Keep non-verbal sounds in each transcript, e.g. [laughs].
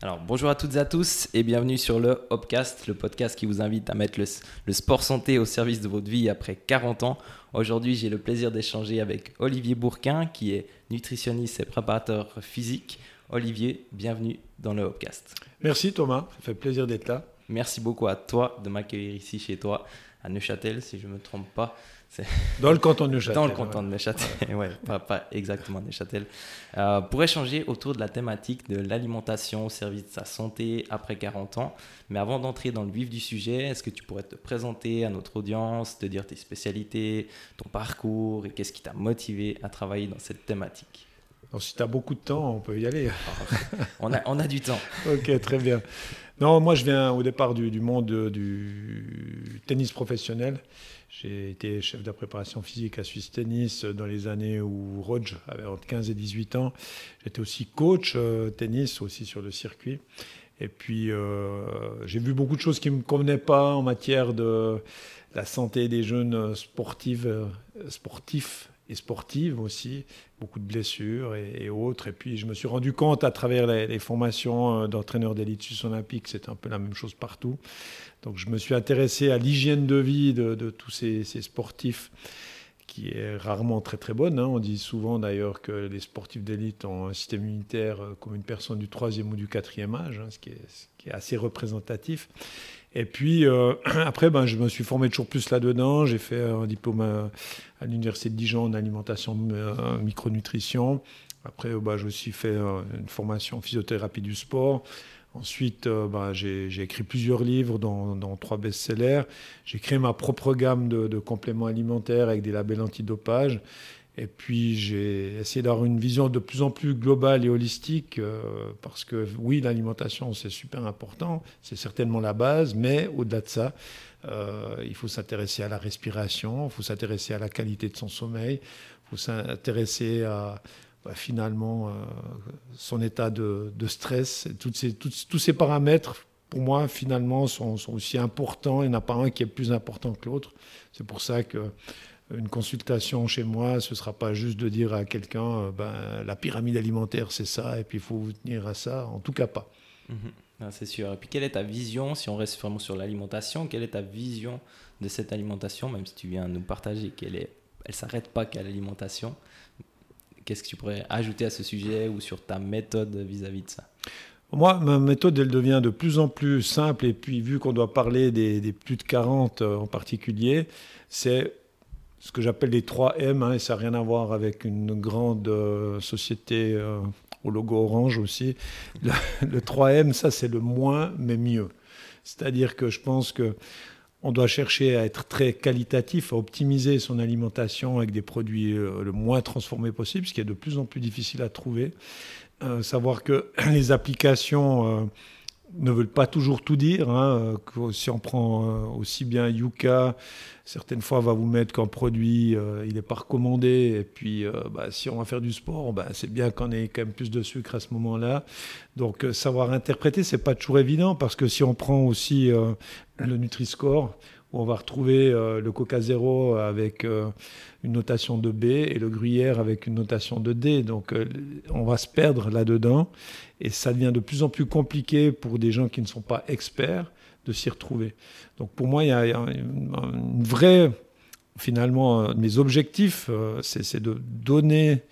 Alors bonjour à toutes et à tous et bienvenue sur le Hopcast, le podcast qui vous invite à mettre le, sport santé au service de votre vie après 40 ans. Aujourd'hui j'ai le plaisir d'échanger avec Olivier Bourquin qui est nutritionniste et préparateur physique. Olivier, bienvenue dans le Hopcast. Merci Thomas, ça fait plaisir d'être là. Merci beaucoup à toi de m'accueillir ici chez toi à Neuchâtel si je ne me trompe pas. Dans le canton de Neuchâtel. Dans le canton de Neuchâtel, ouais, [laughs] pas, exactement Neuchâtel. Euh, pour échanger autour de la thématique de l'alimentation au service de sa santé après 40 ans. Mais avant d'entrer dans le vif du sujet, est-ce que tu pourrais te présenter à notre audience, te dire tes spécialités, ton parcours et qu'est-ce qui t'a motivé à travailler dans cette thématique? Alors, si tu as beaucoup de temps, on peut y aller. [laughs] on, a, on a du temps. [laughs] ok, très bien. Non, moi je viens au départ du, monde du tennis professionnel. J'ai été chef de préparation physique à Suisse Tennis dans les années où Roger avait entre 15 et 18 ans. J'étais aussi coach euh, tennis, aussi sur le circuit. Et puis, euh, j'ai vu beaucoup de choses qui ne me convenaient pas en matière de la santé des jeunes euh, sportifs et sportives aussi, beaucoup de blessures et, autres. Et puis je me suis rendu compte à travers les, formations euh, d'entraîneurs d'élite suisse olympique, c'est un peu la même chose partout. Donc je me suis intéressé à l'hygiène de vie de, tous ces, sportifs qui est rarement très très bonne. Hein. On dit souvent d'ailleurs que les sportifs d'élite ont un système immunitaire euh, comme une personne du troisième ou du quatrième âge, hein, ce, qui est, assez représentatif. Et puis euh, [clears throat] après, ben, je me suis formé toujours plus là-dedans. J'ai fait un diplôme à, l'Université de Dijon en alimentation euh, micronutrition. Après, ben, j'ai aussi fait euh, une formation en physiothérapie du sport. Ensuite, ben, j'ai écrit plusieurs livres, dans, trois best-sellers. J'ai créé ma propre gamme de, compléments alimentaires avec des labels antidopage. Et puis j'ai essayé d'avoir une vision de plus en plus globale et holistique, euh, parce que oui, l'alimentation c'est super important, c'est certainement la base, mais au-delà de ça, euh, il faut s'intéresser à la respiration, il faut s'intéresser à la qualité de son sommeil, il faut s'intéresser à bah, finalement euh, son état de, stress. Toutes ces, tous ces paramètres, pour moi, finalement, sont, sont aussi importants. Il n'y en a pas un qui est plus important que l'autre. C'est pour ça que une consultation chez moi, ce ne sera pas juste de dire à quelqu'un, euh, ben, la pyramide alimentaire, c'est ça, et puis il faut vous tenir à ça. En tout cas, pas. Mhm. c'est sûr. Et puis, quelle est ta vision, si on reste vraiment sur l'alimentation, quelle est ta vision de cette alimentation, même si tu viens nous partager qu'elle est, elle s'arrête pas qu'à l'alimentation. Qu'est-ce que tu pourrais ajouter à ce sujet ou sur ta méthode vis-à-vis de ça? Moi, ma méthode, elle devient de plus en plus simple. Et puis, vu qu'on doit parler des, des, plus de 40 euh, en particulier, c'est ce que j'appelle les 3 M, hein, et ça n'a rien à voir avec une grande euh, société euh, au logo orange aussi. Le, [laughs] 3M, ça c'est le moins mais mieux. C'est-à-dire que je pense que on doit chercher à être très qualitatif, à optimiser son alimentation avec des produits euh, le moins transformés possible, ce qui est de plus en plus difficile à trouver. savoir que [clears throat] les applications ne veulent pas toujours tout dire. Hein, si on prend aussi bien Yuka, certaines fois, on va vous mettre qu'un produit, euh, il n'est pas recommandé. Et puis, euh, bah, si on va faire du sport, bah, c'est bien qu'on ait quand même plus de sucre à ce moment-là. Donc, euh, savoir interpréter, c'est pas toujours évident parce que si on prend aussi le Nutri-Score, où on va retrouver le Coca Zéro avec une notation de B et le Gruyère avec une notation de D. Donc, on va se perdre là-dedans et ça devient de plus en plus compliqué pour des gens qui ne sont pas experts de s'y retrouver. Donc pour moi, il y a, une, vraie, finalement, mes objectifs, euh, c'est de donner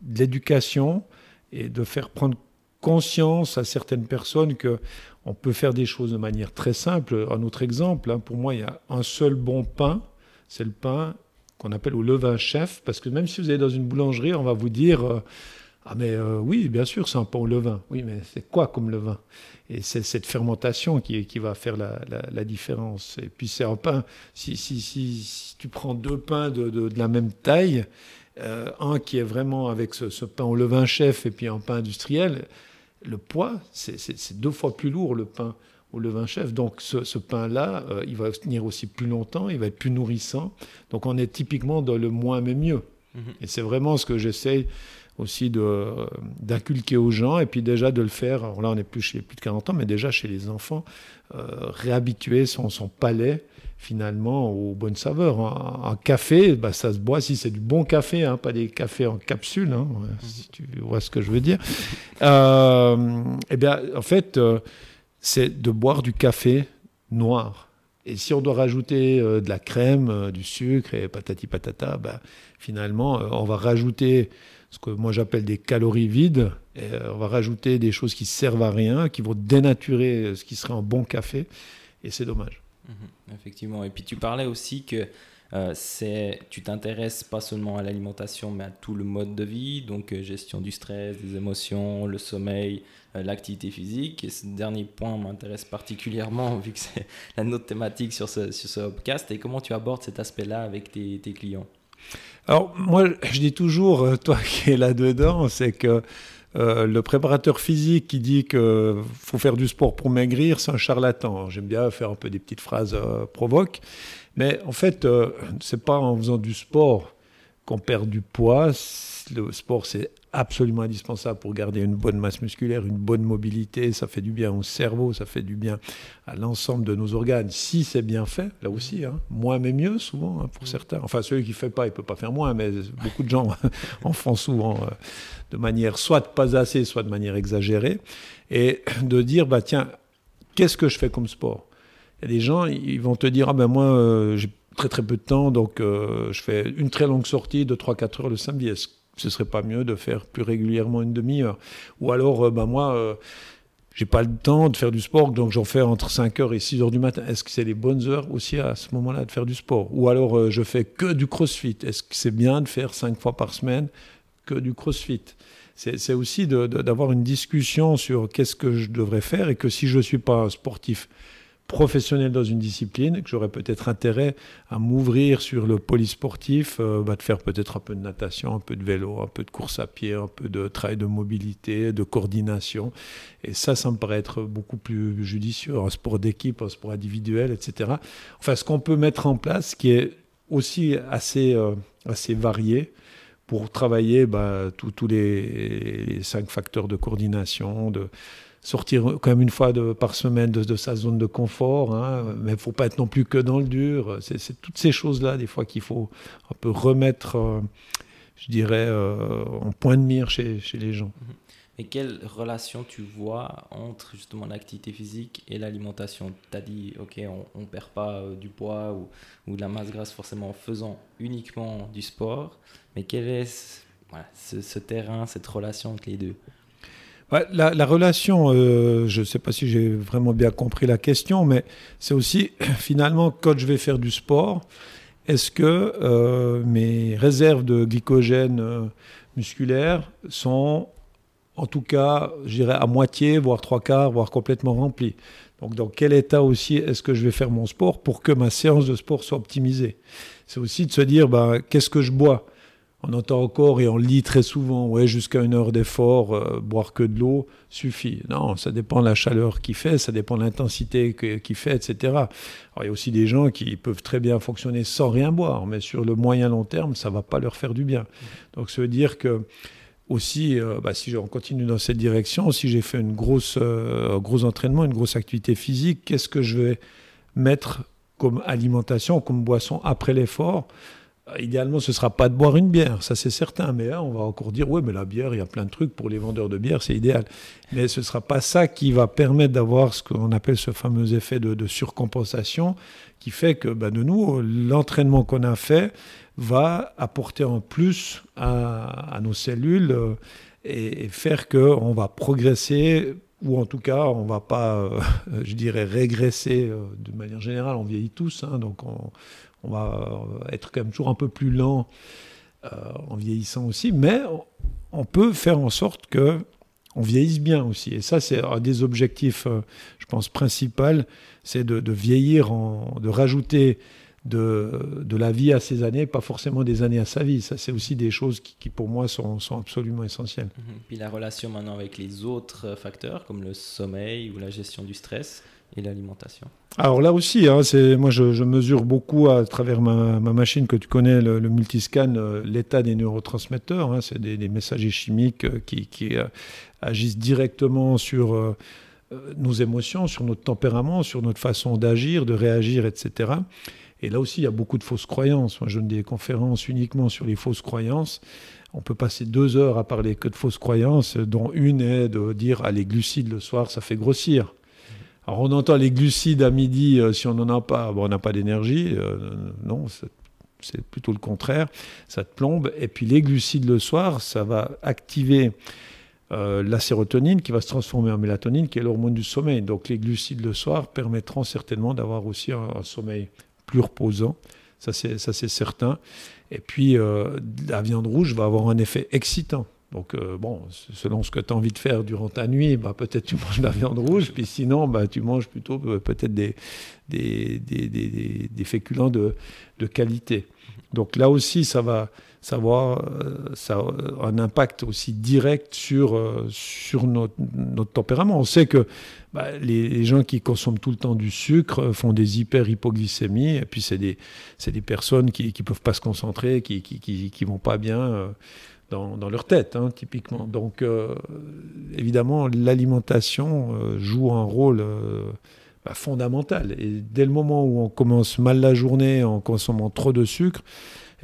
de l'éducation et de faire prendre conscience à certaines personnes que on peut faire des choses de manière très simple. Un autre exemple, hein, pour moi, il y a un seul bon pain, c'est le pain qu'on appelle au levain chef, parce que même si vous allez dans une boulangerie, on va vous dire euh, ah mais euh, oui, bien sûr, c'est un pain au levain. Oui, mais c'est quoi comme levain? Et c'est cette fermentation qui, qui va faire la, la, différence. Et puis c'est un pain, si, si, si, tu prends deux pains de, de, la même taille, euh, un qui est vraiment avec ce, pain au levain chef et puis un pain industriel, le poids, c'est deux fois plus lourd le pain au levain chef. Donc ce, ce pain-là, euh, il va tenir aussi plus longtemps, il va être plus nourrissant. Donc on est typiquement dans le moins mais mieux. Mhm. Et c'est vraiment ce que j'essaye aussi d'inculquer aux gens et puis déjà de le faire, là on n'est plus chez plus de 40 ans, mais déjà chez les enfants, réhabituer son, son palais finalement aux bonnes saveurs. Un, café, bah, ça se boit si c'est du bon café, hein, pas des cafés en capsule, hein, si tu vois ce que je veux dire. Euh, eh bien, en fait, euh, c'est de boire du café noir. Et si on doit rajouter euh, de la crème, du sucre et patati patata, bah, finalement, on va rajouter ce que moi j'appelle des calories vides. Et, on va rajouter des choses qui servent à rien, qui vont dénaturer ce qui serait un bon café. Et c'est dommage. Mhm, effectivement. Et puis tu parlais aussi que euh, tu t'intéresses pas seulement à l'alimentation, mais à tout le mode de vie, donc euh, gestion du stress, des émotions, le sommeil, euh, l'activité physique. Et ce dernier point m'intéresse particulièrement [laughs] vu que c'est la note thématique sur ce, sur ce podcast. Et comment tu abordes cet aspect-là avec tes clients? Alors moi, je dis toujours, toi [laughs] qui es là-dedans, c'est que euh, le préparateur physique qui dit qu'il faut faire du sport pour maigrir, c'est un charlatan. J'aime bien faire un peu des petites phrases euh, provoques. Mais en fait, euh, c'est pas en faisant du sport qu'on perd du poids. Le sport, c'est absolument indispensable pour garder une bonne masse musculaire, une bonne mobilité. Ça fait du bien au cerveau, ça fait du bien à l'ensemble de nos organes. Si c'est bien fait, là aussi, hein, moins mais mieux souvent hein, pour certains. Enfin, celui qui ne fait pas, il ne peut pas faire moins, mais beaucoup de gens [laughs] en font souvent euh, de manière soit pas assez, soit de manière exagérée. Et de dire, bah tiens, qu'est-ce que je fais comme sport? Il y a des gens, ils vont te dire, ah ben moi, euh, j'ai très très peu de temps, donc euh, je fais une très longue sortie de 3-4 heures le samedi. Est-ce ce serait pas mieux de faire plus régulièrement une demi-heure? Ou alors, ben moi, euh, j'ai pas le temps de faire du sport, donc j'en fais entre 5h et 6h du matin. Est-ce que c'est les bonnes heures aussi à ce moment-là de faire du sport? Ou alors, euh, je fais que du crossfit. Est-ce que c'est bien de faire 5 fois par semaine que du crossfit? C'est aussi d'avoir une discussion sur qu'est-ce que je devrais faire et que si je ne suis pas sportif professionnel dans une discipline, que j'aurais peut-être intérêt à m'ouvrir sur le polysportif, euh, bah, de faire peut-être un peu de natation, un peu de vélo, un peu de course à pied, un peu de travail de mobilité, de coordination. Et ça, ça me paraît être beaucoup plus judicieux, un sport d'équipe, un sport individuel, etc. Enfin, ce qu'on peut mettre en place, qui est aussi assez, euh, assez varié, pour travailler bah, tous les, les, cinq facteurs de coordination, de, sortir quand même une fois par semaine de, sa zone de confort, hein, mais il ne faut pas être non plus que dans le dur. C'est toutes ces choses-là, des fois, qu'il faut un peu remettre, euh, je dirais, euh, en point de mire chez, les gens. Mhm. Et quelle relation tu vois entre justement l'activité physique et l'alimentation? Tu as dit, ok, on ne perd pas euh, du poids ou, ou, de la masse grasse forcément en faisant uniquement du sport, mais quel est ce terrain, cette relation entre les deux? La, relation, euh, je ne sais pas si j'ai vraiment bien compris la question, mais c'est aussi [clears throat] finalement quand je vais faire du sport, est-ce que euh, mes réserves de glycogène euh, musculaire sont en tout cas, je dirais à moitié, voire trois quarts, voire complètement remplies? Donc dans quel état aussi est-ce que je vais faire mon sport pour que ma séance de sport soit optimisée? C'est aussi de se dire, ben, qu'est-ce que je bois? On entend encore et on lit très souvent, ouais, jusqu'à une heure d'effort, euh, boire que de l'eau suffit. Non, ça dépend de la chaleur qu'il fait, ça dépend de l'intensité qu'il fait, etc. Il y a aussi des gens qui peuvent très bien fonctionner sans rien boire, mais sur le moyen long terme, ça va pas leur faire du bien. Donc, ça veut dire que aussi, euh, bah, si on continue dans cette direction, si j'ai fait une grosse, euh, un gros entraînement, une grosse activité physique, qu'est-ce que je vais mettre comme alimentation, comme boisson après l'effort? Idéalement, ce ne sera pas de boire une bière, ça c'est certain. Mais là, on va encore dire, oui, mais la bière, il y a plein de trucs pour les vendeurs de bière, c'est idéal. Mais ce ne sera pas ça qui va permettre d'avoir ce qu'on appelle ce fameux effet de, surcompensation, qui fait que, ben, de nous, l'entraînement qu'on a fait va apporter en plus à, nos cellules euh, et, faire qu'on va progresser ou en tout cas, on ne va pas, euh, [laughs] je dirais, régresser de manière générale. On vieillit tous, hein, donc on, on va être quand même toujours un peu plus lent euh, en vieillissant aussi, mais on peut faire en sorte que on vieillisse bien aussi. Et ça, c'est un des objectifs, euh, je pense, principaux, c'est de, vieillir, en, de rajouter de, de, la vie à ses années, pas forcément des années à sa vie. Ça, c'est aussi des choses qui, pour moi, sont, sont, absolument essentielles. Mhm. Puis la relation maintenant avec les autres facteurs, comme le sommeil ou la gestion du stress et l'alimentation. Alors là aussi, hein, moi je, mesure beaucoup à travers ma, ma, machine que tu connais, le, multiscan, euh, l'état des neurotransmetteurs. Hein, c'est des, messagers chimiques euh, qui, qui euh, agissent directement sur nos émotions, sur notre tempérament, sur notre façon d'agir, de réagir, etc. Et là aussi, il y a beaucoup de fausses croyances. Moi, je donne des conférences uniquement sur les fausses croyances. On peut passer deux heures à parler que de fausses croyances, dont une est de dire ah, les glucides le soir, ça fait grossir. Alors on entend les glucides à midi, euh, si on n'en a pas, on n'a pas d'énergie. Euh, non, c'est plutôt le contraire, ça te plombe. Et puis les glucides le soir, ça va activer euh, la sérotonine qui va se transformer en mélatonine, qui est l'hormone du sommeil. Donc les glucides le soir permettront certainement d'avoir aussi un sommeil plus reposant. Ça, c'est, certain. Et puis, la viande rouge va avoir un effet excitant. Donc, euh, bon, selon ce que tu as envie de faire durant ta nuit, bah, peut-être tu manges de la viande rouge, puis sinon, bah, tu manges plutôt euh, peut-être des, des, des, des, des féculents de, de, qualité. Donc là aussi, ça va, va ça a un impact aussi direct sur, sur notre, notre tempérament. On sait que bah, les, gens qui consomment tout le temps du sucre font des hyper-hypoglycémies, et puis c'est des, des, personnes qui ne peuvent pas se concentrer, qui ne qui, qui, vont pas bien euh, dans, dans, leur tête, hein, typiquement. Donc, euh, évidemment, l'alimentation euh, joue un rôle bah, fondamental. Et dès le moment où on commence mal la journée en consommant trop de sucre,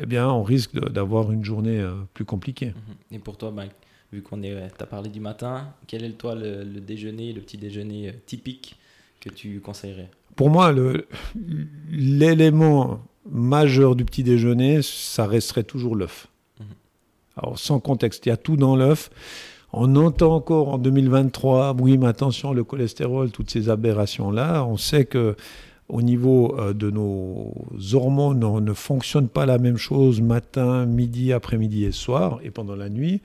eh bien, on risque d'avoir une journée plus compliquée. Et pour toi, Mike vu qu'on est, as parlé du matin, quel est toi le, déjeuner, le petit déjeuner euh, typique que tu conseillerais? Pour moi, l'élément majeur du petit déjeuner, ça resterait toujours l'œuf. Alors sans contexte, il y a tout dans l'œuf. On entend encore en 2023, oui, mais attention, le cholestérol, toutes ces aberrations-là. On sait que au niveau euh, de nos hormones, on ne fonctionne pas la même chose matin, midi, après-midi et soir, et pendant la nuit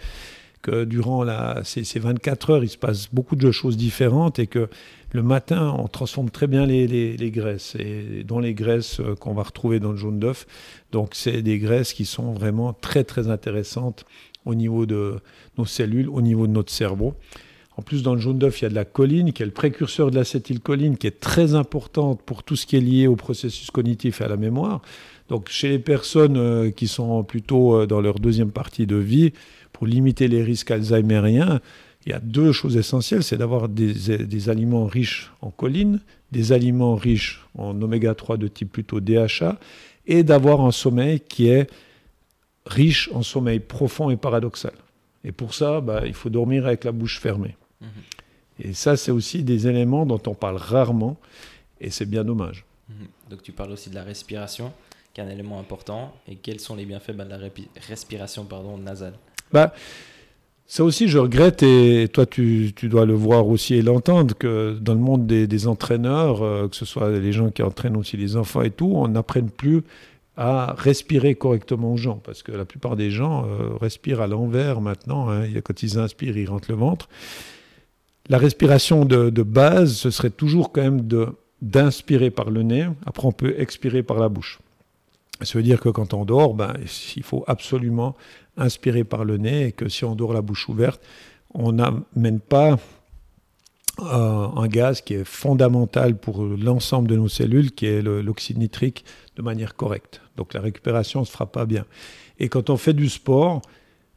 que durant la, ces, 24 heures, il se passe beaucoup de choses différentes et que le matin, on transforme très bien les, les, graisses, et dont les graisses euh, qu'on va retrouver dans le jaune d'œuf. Donc, c'est des graisses qui sont vraiment très, très intéressantes au niveau de nos cellules, au niveau de notre cerveau. En plus, dans le jaune d'œuf, il y a de la choline, qui est le précurseur de l'acétylcholine, qui est très importante pour tout ce qui est lié au processus cognitif et à la mémoire. Donc, chez les personnes euh, qui sont plutôt euh, dans leur deuxième partie de vie, pour limiter les risques alzheimériens, il y a deux choses essentielles, c'est d'avoir des, aliments riches en choline, des aliments riches en oméga 3 de type plutôt DHA, et d'avoir un sommeil qui est riche en sommeil profond et paradoxal. Et pour ça, bah, il faut dormir avec la bouche fermée. Mhm. Et ça, c'est aussi des éléments dont on parle rarement, et c'est bien dommage. Mhm. Donc tu parles aussi de la respiration, qui est un élément important, et quels sont les bienfaits bah, de la respiration pardon, nasale? Bah, ça aussi, je regrette, et toi, tu, dois le voir aussi et l'entendre, que dans le monde des, entraîneurs, euh, que ce soit les gens qui entraînent aussi les enfants et tout, on n'apprenne plus à respirer correctement aux gens, parce que la plupart des gens euh, respirent à l'envers maintenant. Hein. quand ils inspirent, ils rentrent le ventre. La respiration de, de base, ce serait toujours quand même d'inspirer par le nez. Après, on peut expirer par la bouche. Ça veut dire que quand on dort, ben, il faut absolument inspirer par le nez et que si on dort la bouche ouverte, on n'amène pas euh, un gaz qui est fondamental pour l'ensemble de nos cellules, qui est l'oxyde nitrique, de manière correcte. Donc la récupération ne se fera pas bien. Et quand on fait du sport,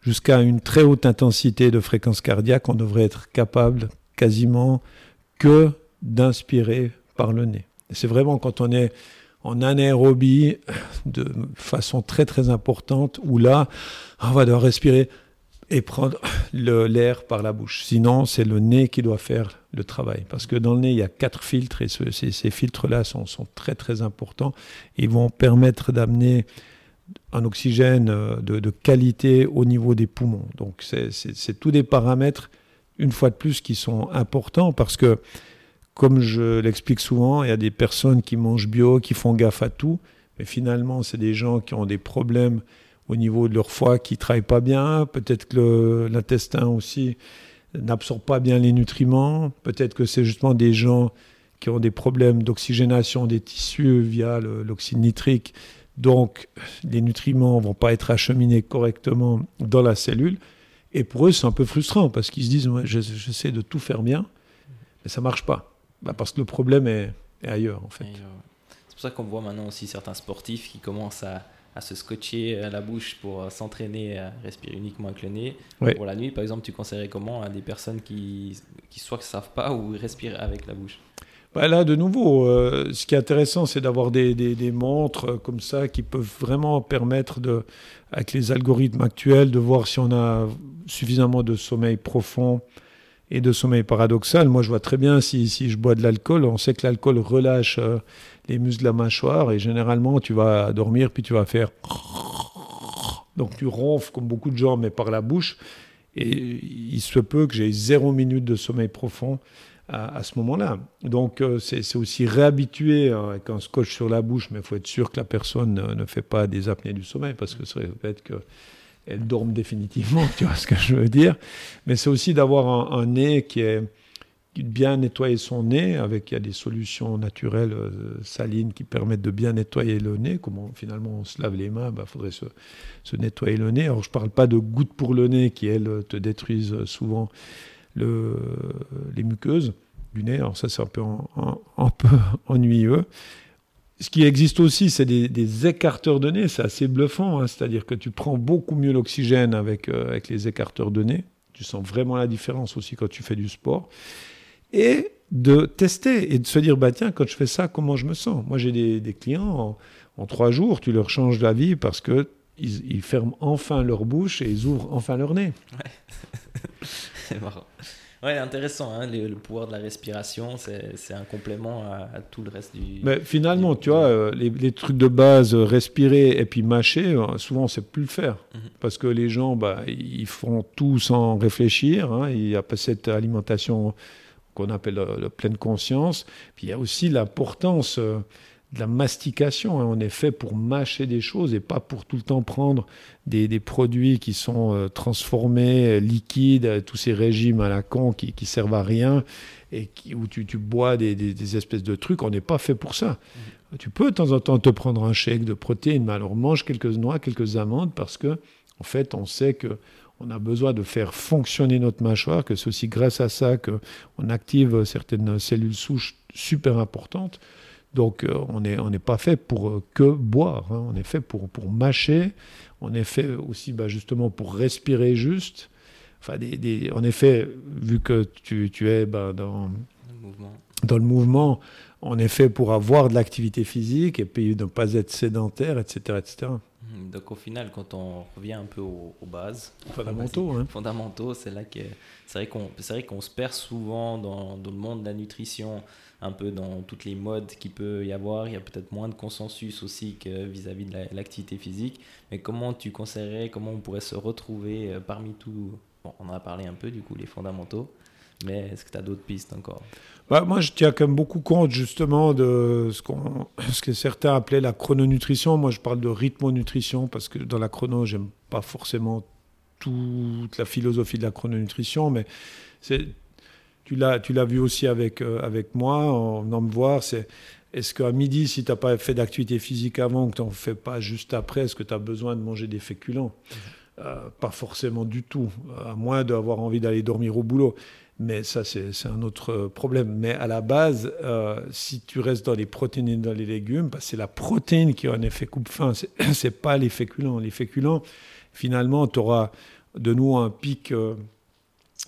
jusqu'à une très haute intensité de fréquence cardiaque, on devrait être capable quasiment que d'inspirer par le nez. C'est vraiment quand on est en anaérobie de façon très très importante où là, on va devoir respirer et prendre l'air par la bouche. Sinon, c'est le nez qui doit faire le travail. Parce que dans le nez, il y a quatre filtres et ces, filtres-là sont, sont, très très importants. Ils vont permettre d'amener un oxygène euh, de, de, qualité au niveau des poumons. Donc c'est tous des paramètres, une fois de plus, qui sont importants parce que comme je l'explique souvent, il y a des personnes qui mangent bio, qui font gaffe à tout, mais finalement, c'est des gens qui ont des problèmes au niveau de leur foie qui ne travaillent pas bien. Peut-être que l'intestin aussi n'absorbe pas bien les nutriments. Peut-être que c'est justement des gens qui ont des problèmes d'oxygénation des tissus via l'oxyde nitrique. Donc, les nutriments ne vont pas être acheminés correctement dans la cellule. Et pour eux, c'est un peu frustrant parce qu'ils se disent j'essaie de tout faire bien, mais ça ne marche pas. Bah, parce que le problème est, ailleurs, en fait. C'est pour ça qu'on voit maintenant aussi certains sportifs qui commencent à, à se scotcher à la bouche pour euh, s'entraîner à respirer uniquement avec le nez. Pour la nuit, par exemple, tu conseillerais comment à des personnes qui, qui soit ne savent pas ou respirent avec la bouche? Bah Là, de nouveau, euh, ce qui est intéressant, c'est d'avoir des, des, montres comme ça qui peuvent vraiment permettre, de, avec les algorithmes actuels, de voir si on a suffisamment de sommeil profond et de sommeil paradoxal. Moi, je vois très bien si, si je bois de l'alcool, on sait que l'alcool relâche euh, les muscles de la mâchoire et généralement, tu vas dormir puis tu vas faire. [laughs] Donc, tu ronfles comme beaucoup de gens, mais par la bouche. Et il se peut que j'ai zéro minute de sommeil profond à, ce moment-là. Donc, euh, c'est aussi réhabituer hein, avec un scotch sur la bouche, mais il faut être sûr que la personne ne, fait pas des apnées du sommeil parce que ça peut être que elle dorme définitivement, [laughs] tu vois ce que je veux dire. Mais c'est aussi d'avoir un, nez qui est bien nettoyer son nez avec il y a des solutions naturelles euh, salines qui permettent de bien nettoyer le nez. Comment finalement on se lave les mains, il bah, faudrait se, nettoyer le nez. Alors je parle pas de gouttes pour le nez qui elles te détruisent souvent le, les muqueuses du nez. Alors ça c'est un peu [laughs] ennuyeux ce qui existe aussi, c'est des, écarteurs de nez. C'est assez bluffant. Hein. C'est-à-dire que tu prends beaucoup mieux l'oxygène avec, euh, avec les écarteurs de nez. Tu sens vraiment la différence aussi quand tu fais du sport. Et de tester et de se dire, bah tiens, quand je fais ça, comment je me sens? Moi, j'ai des, clients, en, trois jours, tu leur changes la vie parce que ils, ferment enfin leur bouche et ils ouvrent enfin leur nez. [laughs] C'est marrant. Ouais, intéressant. Hein, le, pouvoir de la respiration, c'est un complément à, tout le reste du. Mais finalement, tu vois, euh, les, trucs de base, euh, respirer et puis mâcher, euh, souvent, on sait plus le faire. Mhm. Parce que les gens, bah, ils font tout sans réfléchir. Hein, il n'y a pas cette alimentation qu'on appelle la, pleine conscience. Puis il y a aussi l'importance de la mastication. Hein. On est fait pour mâcher des choses et pas pour tout le temps prendre des, produits qui sont euh, transformés, euh, liquides, euh, tous ces régimes à la con qui, qui servent à rien et qui, où tu, bois des, espèces de trucs. On n'est pas fait pour ça. Mmh. Tu peux de temps en temps te prendre un shake de protéines, mais alors mange quelques noix, quelques amandes parce que, en fait, on sait que on a besoin de faire fonctionner notre mâchoire, que c'est aussi grâce à ça qu'on active certaines cellules souches super importantes. Donc euh, on n'est on pas fait pour euh, que boire, hein. on est fait pour, pour mâcher, on est fait aussi bah, justement pour respirer juste. Enfin, des, en effet, vu que tu, tu es bah, dans, le mouvement. dans le mouvement, on est fait pour avoir de l'activité physique et puis ne pas être sédentaire, etc. etc. Mmh, donc au final, quand on revient un peu aux, bases, fondamentaux, hein. fondamentaux, c'est là que c'est vrai qu'on c'est vrai qu'on se perd souvent dans, dans, le monde de la nutrition un peu dans toutes les modes qu'il peut y avoir. Il y a peut-être moins de consensus aussi que vis-à-vis de l'activité physique. Mais comment tu conseillerais, comment on pourrait se retrouver euh, parmi tout bon, On en a parlé un peu du coup, les fondamentaux. Mais est-ce que tu as d'autres pistes encore? Bah, Moi, je tiens quand même beaucoup compte justement de ce, qu'on, [laughs] ce que certains appelaient la chrononutrition. Moi, je parle de rythmonutrition parce que dans la chrono, j'aime pas forcément toute la philosophie de la chrononutrition, mais c'est tu l'as, tu l'as vu aussi avec, euh, avec moi en venant me voir. C'est est-ce qu'à midi, si tu n'as pas fait d'activité physique avant, que tu n'en fais pas juste après, est-ce que tu as besoin de manger des féculents? Mmh. euh, Pas forcément du tout, à moins d'avoir envie d'aller dormir au boulot. Mais ça, c'est, un autre problème. Mais à la base, euh, si tu restes dans les protéines et dans les légumes, bah, c'est la protéine qui a un effet coupe-faim. C'est, [coughs] n'est pas les féculents. Les féculents, finalement, tu auras de nouveau un pic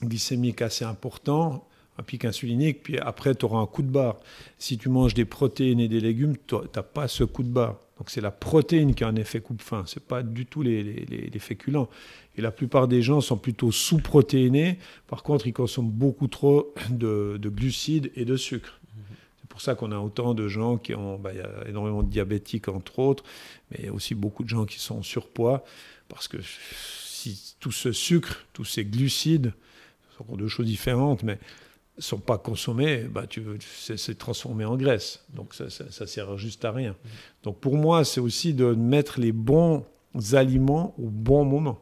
glycémique assez important un pic insulinique, puis après, tu auras un coup de barre. Si tu manges des protéines et des légumes, tu n'as pas ce coup de barre. Donc c'est la protéine qui a un effet coupe-faim, ce n'est pas du tout les, les, féculents. Et la plupart des gens sont plutôt sous-protéinés. Par contre, ils consomment beaucoup trop de, glucides et de sucre. C'est pour ça qu'on a autant de gens qui ont, bah, il y a énormément de diabétiques entre autres, mais il y a aussi beaucoup de gens qui sont en surpoids, parce que si tout ce sucre, tous ces glucides, ce sont deux choses différentes, mais sont pas consommés, bah, tu c'est transformé en graisse. Donc ça, ça, sert juste à rien. Donc pour moi, c'est aussi de mettre les bons aliments au bon moment.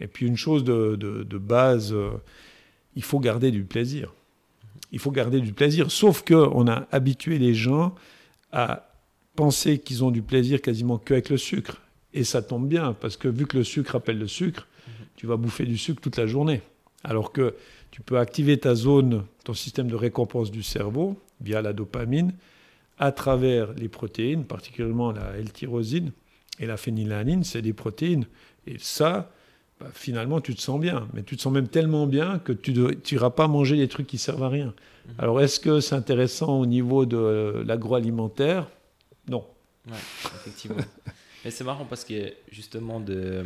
Et puis une chose de, de, base, euh, il faut garder du plaisir. il faut garder du plaisir. Sauf qu'on a habitué les gens à penser qu'ils ont du plaisir quasiment qu'avec le sucre. Et ça tombe bien, parce que vu que le sucre appelle le sucre, tu vas bouffer du sucre toute la journée. Alors que tu peux activer ta zone, ton système de récompense du cerveau, via la dopamine, à travers les protéines, particulièrement la L-tyrosine et la phénylalanine, c'est des protéines. Et ça, bah, finalement, tu te sens bien. Mais tu te sens même tellement bien que tu n'iras pas manger des trucs qui servent à rien. Mhm. Alors, est-ce que c'est intéressant au niveau de l'agroalimentaire? Non. Ouais, effectivement. Mais c'est marrant parce que justement, de euh,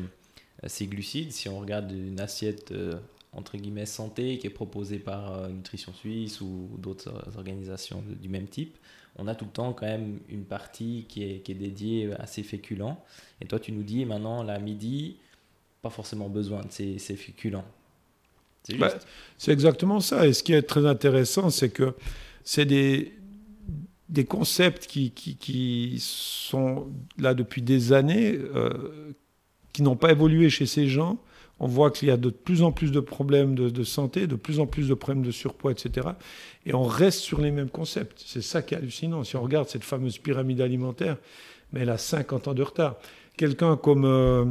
ces glucides, si on regarde une assiette euh, entre guillemets santé qui est proposée par euh, Nutrition Suisse ou d'autres organisations du même type, on a tout le temps quand même une partie qui est, qui est dédiée à ces féculents. Et toi, tu nous dis maintenant, là, midi, pas forcément besoin de ces, ces féculents. C'est bah, exactement ça. Et ce qui est très intéressant, c'est que c'est des, des concepts qui, qui, qui, sont là depuis des années, euh, qui n'ont pas évolué chez ces gens. On voit qu'il y a de plus en plus de problèmes de, santé, de plus en plus de problèmes de surpoids, etc. Et on reste sur les mêmes concepts. C'est ça qui est hallucinant. Si on regarde cette fameuse pyramide alimentaire, mais elle a 50 ans de retard. Quelqu'un comme euh,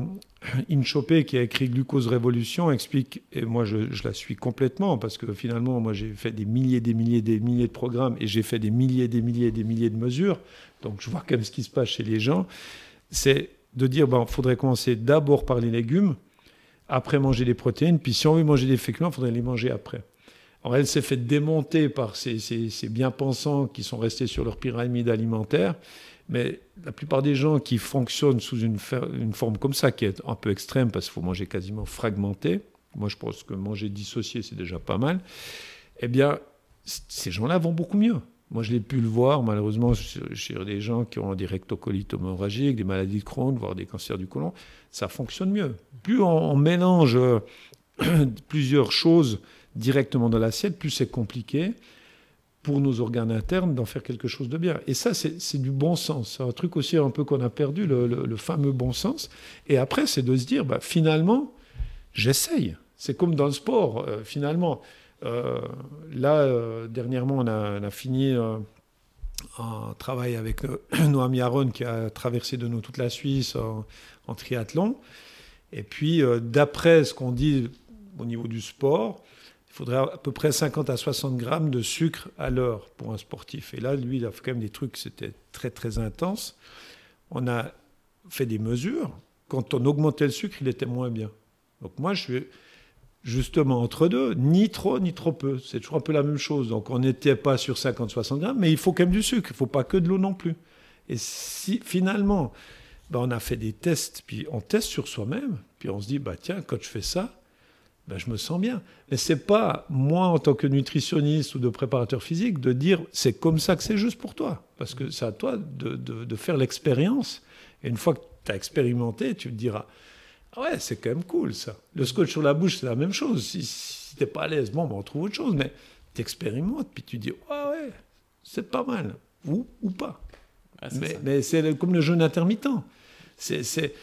Inchopé, qui a écrit Glucose Révolution, explique, et moi je, la suis complètement, parce que finalement, moi j'ai fait des milliers, des milliers, des milliers de programmes, et j'ai fait des milliers, des milliers, des milliers de mesures, donc je vois quand même ce qui se passe chez les gens, c'est de dire, ben, faudrait commencer d'abord par les légumes, après manger des protéines, puis si on veut manger des féculents, il faudrait les manger après. Alors elle s'est fait démonter par ces, ces, ces bien-pensants qui sont restés sur leur pyramide alimentaire, mais la plupart des gens qui fonctionnent sous une, une forme comme ça, qui est un peu extrême parce qu'il faut manger quasiment fragmenté, moi je pense que manger dissocié c'est déjà pas mal, eh bien ces gens-là vont beaucoup mieux. Moi, je l'ai pu le voir, malheureusement, chez des gens qui ont des rectocolites hémorragiques, des maladies de Crohn, voire des cancers du côlon. Ça fonctionne mieux. Plus on, mélange euh, [clears throat] plusieurs choses directement dans l'assiette, plus c'est compliqué pour nos organes internes d'en faire quelque chose de bien. Et ça, c'est du bon sens. C'est un truc aussi un peu qu'on a perdu, le, fameux bon sens. Et après, c'est de se dire, bah, finalement, j'essaye. C'est comme dans le sport, euh, finalement. Euh, là, euh, dernièrement, on a, fini un travail avec [clears throat] Noam Yaron qui a traversé de nous toute la Suisse en, triathlon. Et puis, d'après ce qu'on dit au niveau du sport, faudrait à peu près 50 à 60 grammes de sucre à l'heure pour un sportif. Et là, lui, il a fait quand même des trucs, c'était très très intense. On a fait des mesures. Quand on augmentait le sucre, il était moins bien. Donc moi, je suis justement entre deux, ni trop ni trop peu. C'est toujours un peu la même chose. Donc on n'était pas sur 50-60 grammes, mais il faut quand même du sucre. Il ne faut pas que de l'eau non plus. Et si finalement, ben, on a fait des tests, puis on teste sur soi-même, puis on se dit, bah tiens, quand je fais ça, ben, je me sens bien. Mais c'est pas moi en tant que nutritionniste ou de préparateur physique de dire c'est comme ça que c'est juste pour toi. Parce que c'est à toi de, de, faire l'expérience. Et une fois que tu as expérimenté, tu te diras ouais, c'est quand même cool ça. Le scotch sur la bouche, c'est la même chose. Si, si tu n'es pas à l'aise, bon, ben, on trouve autre chose. Mais tu expérimentes, puis tu dis ah ouais, c'est pas mal. Ou, ou pas. mais, mais c'est comme le jeûne intermittent. C'est.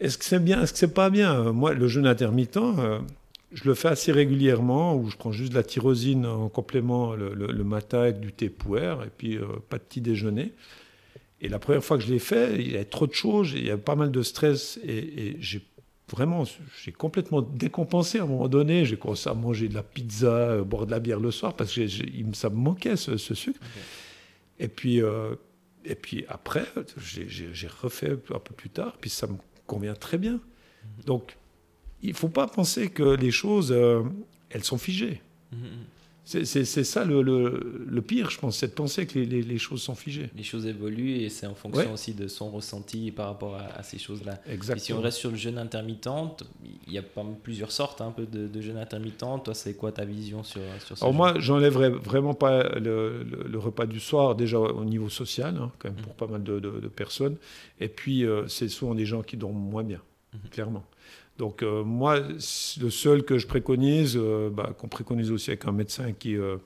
Est-ce que c'est bien, est-ce que c'est pas bien? Moi, le jeûne intermittent, euh, je le fais assez régulièrement, où je prends juste de la tyrosine en complément le, matin avec du thé puer, et puis euh, pas de petit déjeuner. Et la première fois que je l'ai fait, il y avait trop de choses, il y avait pas mal de stress, et, j'ai vraiment, j'ai complètement décompensé à un moment donné. J'ai commencé à manger de la pizza, euh, boire de la bière le soir, parce que ça me manquait ce, sucre. Et puis, euh, et puis après, j'ai refait un peu plus tard, puis ça me convient très bien. Donc, il ne faut pas penser que les choses, euh, elles sont figées. C'est ça le, le, pire, je pense, c'est de penser que les, les, choses sont figées. Les choses évoluent et c'est en fonction aussi de son ressenti par rapport à, ces choses-là. Et si on reste sur le jeûne intermittent, il y a pas plusieurs sortes un peu de, de jeûne intermittent. Toi, c'est quoi ta vision sur, sur ça Alors moi, j'enlèverais vraiment pas le, le, repas du soir, déjà au niveau social, hein, quand même pour pas mal de, personnes. Et puis, euh, c'est souvent des gens qui dorment moins bien, mhm. clairement. Donc euh, moi, le seul que je préconise, euh, bah, qu'on préconise aussi avec un médecin qui euh,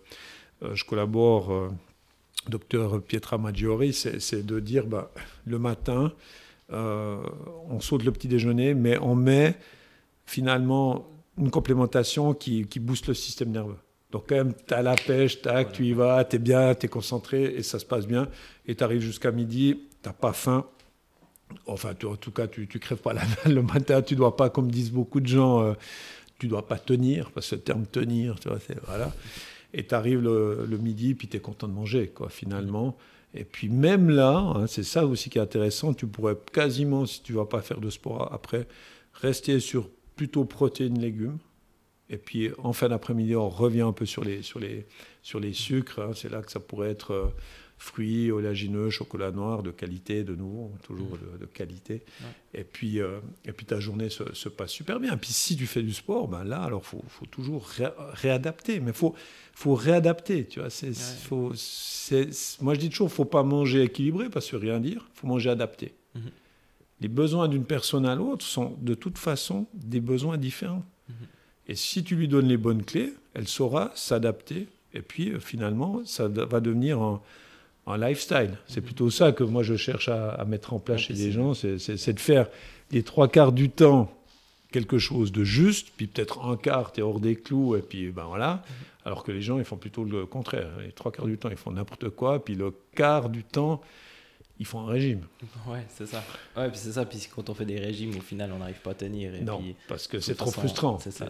je collabore, docteur Pietra Maggiori, c'est de dire bah, le matin, on saute le petit déjeuner, mais on met finalement une complémentation qui, booste le système nerveux. Donc quand même, tu as la pêche, tac, tu y vas, tu es bien, tu es concentré et ça se passe bien. Et tu arrives jusqu'à midi, tu n'as pas faim. Enfin, en tout cas, tu crèves pas la dalle [laughs] le matin, tu dois pas, comme disent beaucoup de gens, euh, tu dois pas tenir, parce que le terme tenir, tu vois, voilà. Et tu arrives le, midi, puis tu es content de manger, quoi, finalement. Et puis même là, hein, c'est ça aussi qui est intéressant, tu pourrais quasiment, si tu vas pas faire de sport après, rester sur plutôt protéines, légumes. Et puis en fin d'après-midi, on revient un peu sur les, sur les, sur les sucres. Hein. c'est là que ça pourrait être euh, fruits, oléagineux, chocolat noir de qualité, de nouveau, toujours mm. de, qualité. Et, puis, euh, et puis ta journée se, passe super bien. Et puis si tu fais du sport, ben là, alors faut, faut toujours réadapter. Mais il faut, faut réadapter. Tu vois, c'est, faut, moi, je dis toujours, faut pas manger équilibré, parce que rien dire, faut manger adapté. Mm-hmm. Les besoins d'une personne à l'autre sont de toute façon des besoins différents. Mm-hmm. Et si tu lui donnes les bonnes clés, elle saura s'adapter. Et puis euh, finalement, ça va devenir un, un lifestyle. C'est plutôt ça que moi je cherche à, mettre en place chez les gens, c'est de faire les trois quarts du temps quelque chose de juste, puis peut-être un quart, tu es hors des clous, et puis ben voilà. Alors que les gens, ils font plutôt le contraire. Les trois quarts du temps, ils font n'importe quoi, puis le quart du temps, ils font un régime. Ouais, c'est ça. Ouais, puis c'est ça. Puis quand on fait des régimes, au final, on n'arrive pas à tenir. Et non, puis, parce que c'est trop frustrant. C'est ça.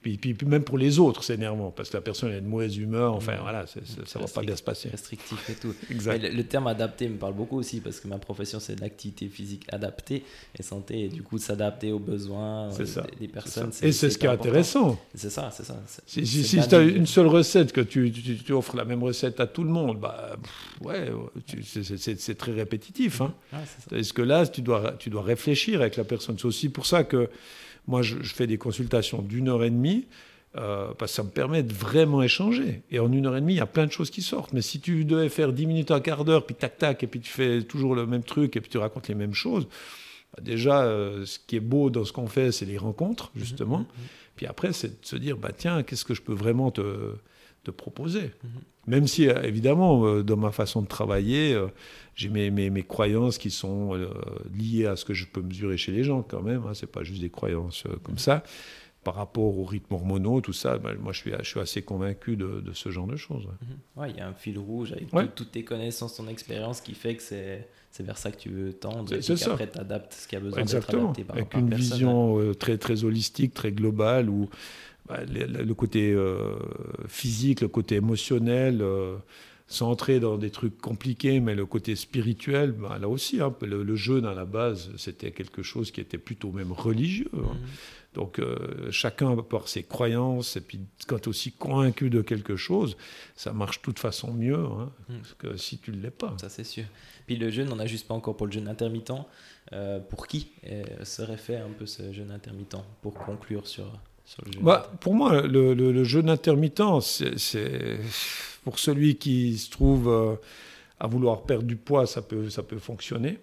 puis, même pour les autres, c'est énervant parce que la personne est de mauvaise humeur. Enfin, voilà, ça ne va pas bien se passer. Restrictif et tout. [laughs] exact. Le, terme adapté me parle beaucoup aussi parce que ma profession, c'est l'activité physique adaptée et santé. Et du coup, s'adapter aux besoins euh, des, personnes. Et c'est ce qui est intéressant. C'est ça, c'est ça. Si, si, tu as une seule recette, que tu, tu, offres la même recette à tout le monde, bah, ouais, c'est c'est très répétitif. Hein. Est-ce que là, tu dois, tu dois réfléchir avec la personne? C'est aussi pour ça que moi, je, fais des consultations d'une heure et demie. Euh, parce que ça me permet de vraiment échanger. Et en une heure et demie, il y a plein de choses qui sortent. Mais si tu devais faire dix minutes, un quart d'heure, puis tac tac, et puis tu fais toujours le même truc, et puis tu racontes les mêmes choses, bah, déjà, euh, ce qui est beau dans ce qu'on fait, c'est les rencontres, mmh, justement. Mmh, mmh. Puis après, c'est de se dire, bah, tiens, qu'est-ce que je peux vraiment te, te proposer? Même si, euh, évidemment, euh, dans ma façon de travailler, euh, j'ai mes, mes, croyances qui sont liées à ce que je peux mesurer chez les gens quand même. Hein, ce n'est pas juste des croyances comme ça. Par rapport aux rythmes hormonaux, tout ça, ben, moi je suis, je suis assez convaincu de, de ce genre de choses. Ouais, il y a un fil rouge avec toutes tes connaissances, ton expérience qui fait que c'est vers ça que tu veux tendre. C'est ça. Après, tu adaptes ce qui a besoin d'être adapté par Avec une vision très, très holistique, très globale, où le, côté euh, physique, le côté émotionnel, euh, sans entrer dans des trucs compliqués, mais le côté spirituel, bah, là aussi, hein, le, jeûne à la base, c'était quelque chose qui était plutôt même religieux. Hein. Mhm. Donc euh, chacun par ses croyances, et puis quand tu es aussi convaincu de quelque chose, ça marche de toute façon mieux hein, mhm. que si tu ne l'es pas. Ça c'est sûr. Puis le jeûne, on n'a juste pas encore pour le jeûne intermittent. pour qui serait fait un peu ce jeûne intermittent Pour conclure sur bah, pour moi, le, jeûne intermittent, c'est pour celui qui se trouve euh, à vouloir perdre du poids, ça peut, ça peut fonctionner.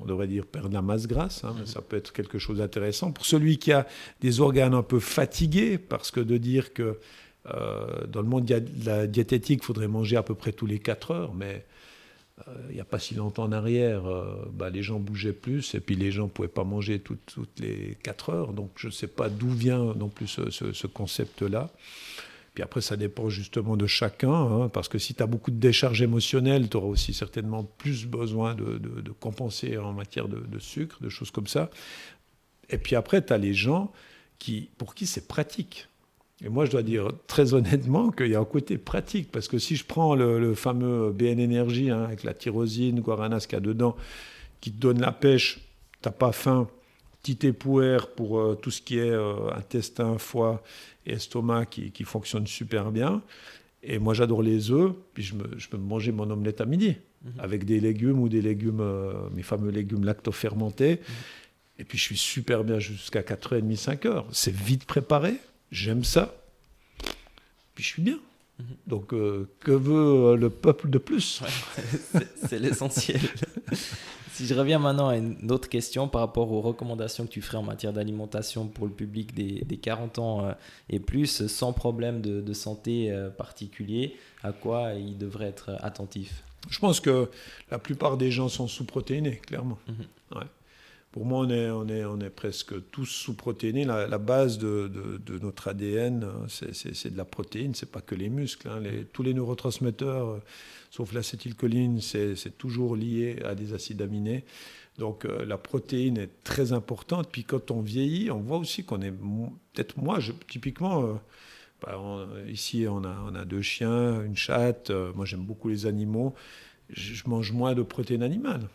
On devrait dire perdre la masse grasse, hein, ça peut être quelque chose d'intéressant. Pour celui qui a des organes un peu fatigués, parce que de dire que euh, dans le monde de la diététique, il faudrait manger à peu près tous les 4 heures, mais il n'y a pas si longtemps en arrière, euh, bah, les gens bougeaient plus et puis les gens ne pouvaient pas manger toutes, les 4 heures. Donc je ne sais pas d'où vient non plus ce, concept-là. Puis après, ça dépend justement de chacun, hein, parce que si tu as beaucoup de décharge émotionnelle, tu auras aussi certainement plus besoin de, compenser en matière de, de, sucre, de choses comme ça. Et puis après, tu as les gens qui, pour qui c'est pratique. Et moi, je dois dire très honnêtement qu'il y a un côté pratique, parce que si je prends le, fameux BN Energy, hein, avec la tyrosine, guarana, ce qu'il y a dedans, qui te donne la pêche, t'as pas faim, petit épouère pour euh, tout ce qui est euh, intestin, foie et estomac qui, qui fonctionne super bien. Et moi, j'adore les œufs, puis je, me, je, peux manger mon omelette à midi, mhm. avec des légumes ou des légumes, euh, mes fameux légumes lactofermentés. Mhm. Et puis, je suis super bien jusqu'à 4h30, 5h. C'est vite préparé j'aime ça, puis je suis bien. Donc, euh, que veut euh, le peuple de plus? C'est l'essentiel. [laughs] si je reviens maintenant à une autre question par rapport aux recommandations que tu ferais en matière d'alimentation pour le public des, 40 ans euh, et plus, sans problème de, santé particulier, à quoi il devrait être attentif? Je pense que la plupart des gens sont sous-protéinés, clairement. Mhm. Pour moi, on est, on est, on est presque tous sous-protéinés. La, base de, de, notre ADN, c'est de la protéine, c'est pas que les muscles. Hein. Les, tous les neurotransmetteurs, sauf l'acétylcholine, c'est toujours lié à des acides aminés. Donc euh, la protéine est très importante. Puis quand on vieillit, on voit aussi qu'on est peut-être moi, je, typiquement. Euh, bah, ici, on a, on a, deux chiens, une chatte. Euh, moi, j'aime beaucoup les animaux. Je, mange moins de protéines animales.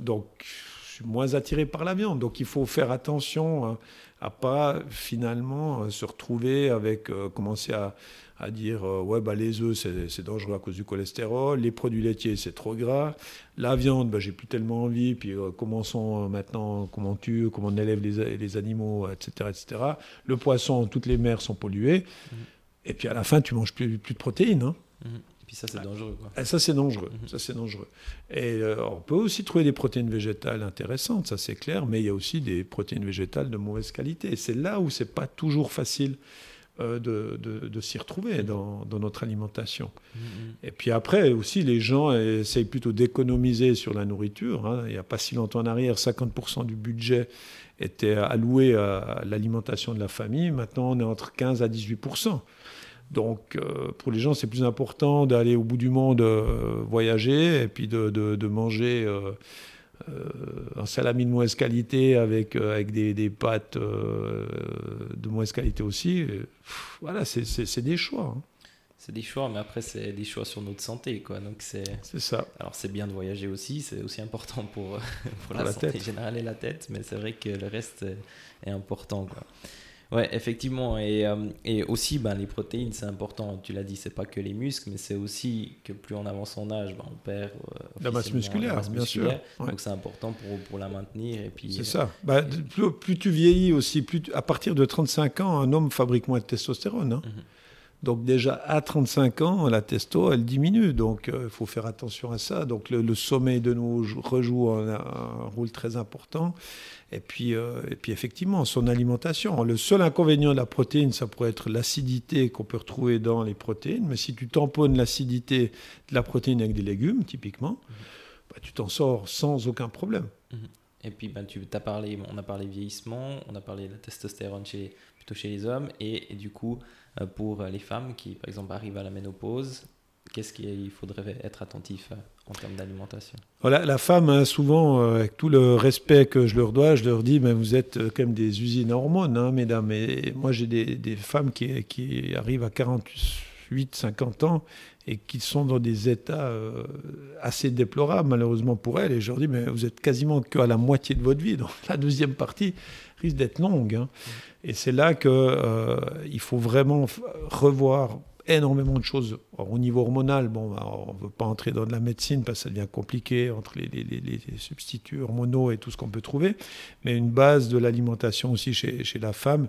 Donc, je suis moins attiré par la viande. Donc, il faut faire attention à, à pas finalement se retrouver avec commencer à, à dire euh, ouais bah les œufs c'est dangereux à cause du cholestérol, les produits laitiers c'est trop gras, la viande bah, j'ai plus tellement envie, puis euh, commençons euh, maintenant comment on tue, comment on élève les, les, animaux, etc., etc. Le poisson, toutes les mers sont polluées, mmh. et puis à la fin tu manges plus, plus de protéines. Hein. Mmh. Et puis ça c'est dangereux. Quoi. Et ça c'est dangereux, mmh. ça c'est dangereux. Et on peut aussi trouver des protéines végétales intéressantes, ça c'est clair, mais il y a aussi des protéines végétales de mauvaise qualité. Et c'est là où c'est pas toujours facile euh, de, de, s'y retrouver dans, dans, notre alimentation. Mm-hmm. Et puis après aussi, les gens essayent plutôt d'économiser sur la nourriture. Hein. Il n'y a pas si longtemps en arrière, 50% du budget était alloué à l'alimentation de la famille. Maintenant, on est entre 15 à 18%. Donc, euh, pour les gens, c'est plus important d'aller au bout du monde euh, voyager et puis de, de manger euh, un salami de mauvaise qualité avec, avec des, des pâtes de mauvaise qualité aussi. voilà, c'est des choix. Hein. C'est des choix, mais après, c'est des choix sur notre santé. Quoi. Donc c'est ça. Alors, c'est bien de voyager aussi, c'est aussi important pour, [laughs] pour, la, santé générale et la tête, mais c'est vrai que le reste est important. Quoi. Ouais, effectivement. Et, euh, et aussi, ben, les protéines, c'est important. Tu l'as dit, c'est pas que les muscles, mais c'est aussi que plus on avance en âge, ben, on perd euh, la masse musculaire, bien sûr. Donc c'est important pour, pour, la maintenir. Et puis, c'est ça. Ben, plus, plus, tu vieillis aussi, plus à partir de 35 ans, un homme fabrique moins de testostérone. Hein. Mhm. Donc déjà à 35 ans, la testo, elle diminue. Donc euh, il faut faire attention à ça. Donc le, sommeil de nous rejoue un, un, rôle très important. Et puis, euh, et puis effectivement, son alimentation. Le seul inconvénient de la protéine, ça pourrait être l'acidité qu'on peut retrouver dans les protéines. Mais si tu tamponnes l'acidité de la protéine avec des légumes, typiquement, mhm. bah, tu t'en sors sans aucun problème. Mhm. Et puis, ben, tu as parlé, on a parlé vieillissement, on a parlé de la testostérone chez, plutôt chez les hommes, et, et du coup, pour les femmes qui, par exemple, arrivent à la ménopause, qu'est-ce qu'il faudrait être attentif en termes d'alimentation? Voilà, La femme, hein, souvent, euh, avec tout le respect que je leur dois, je leur dis, mais vous êtes euh, quand même des usines à hormones, hein, mesdames. Et moi, j'ai des, des, femmes qui, qui, arrivent à 48, 50 ans et qui sont dans des états euh, assez déplorables, malheureusement pour elles. Et je leur dis, mais vous êtes quasiment qu'à la moitié de votre vie. Donc la deuxième partie risque d'être longue. Hein. Et c'est là qu'il euh, faut vraiment revoir énormément de choses. au niveau hormonal, bon, bah, on ne veut pas entrer dans de la médecine parce que ça devient compliqué entre les, substituts hormonaux et tout ce qu'on peut trouver. Mais une base de l'alimentation aussi chez, la femme,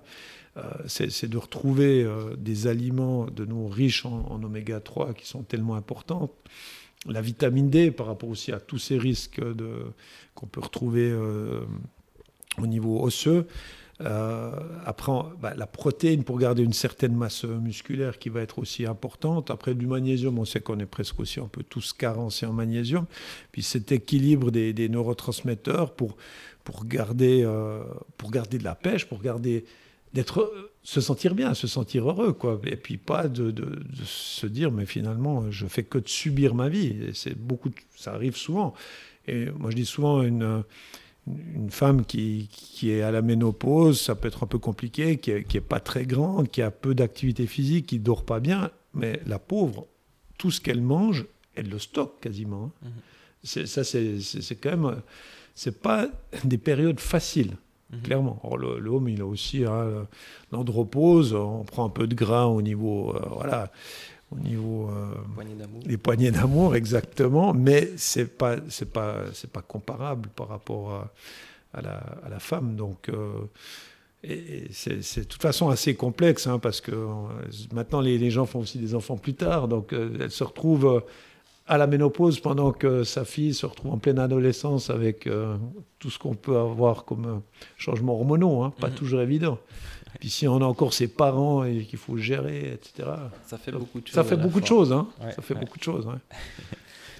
euh, c'est de retrouver euh, des aliments de nous riches en, oméga 3 qui sont tellement importants. La vitamine D par rapport aussi à tous ces risques qu'on peut retrouver au niveau osseux. Euh, après, bah, la protéine pour garder une certaine masse musculaire qui va être aussi importante. Après, du magnésium, on sait qu'on est presque aussi un peu tous carencés en magnésium. Puis cet équilibre des, neurotransmetteurs pour, pour, garder, euh, pour garder de la pêche, pour garder d'être se sentir bien, se sentir heureux, quoi. Et puis pas de, de, se dire, mais finalement, je fais que de subir ma vie. C'est beaucoup, ça arrive souvent. Et moi, je dis souvent une une femme qui, qui, est à la ménopause, ça peut être un peu compliqué, qui n'est est pas très grande, qui a peu d'activité physique, qui dort pas bien, mais la pauvre, tout ce qu'elle mange, elle le stocke quasiment. Mhm. Ça, c'est quand même, c'est pas des périodes faciles. Mhm. Clairement. L'homme, il a aussi hein, l'andropause, on prend un peu de gras au niveau. Euh, voilà au niveau euh, des poignées d'amour exactement. Mais c'est pas c'est pas c'est pas comparable par rapport à, la, à la, femme. Donc euh, c'est de toute façon assez complexe hein, parce que euh, maintenant les, les, gens font aussi des enfants plus tard. Donc elle se retrouve à la ménopause pendant que sa fille se retrouve en pleine adolescence avec tout ce qu'on peut avoir comme changement hormonaux hein, pas mhm. toujours évident puis si on a encore ses parents et qu'il faut gérer, etc. Ça fait beaucoup de choses. Ça fait beaucoup de choses, hein. ça fait beaucoup de choses.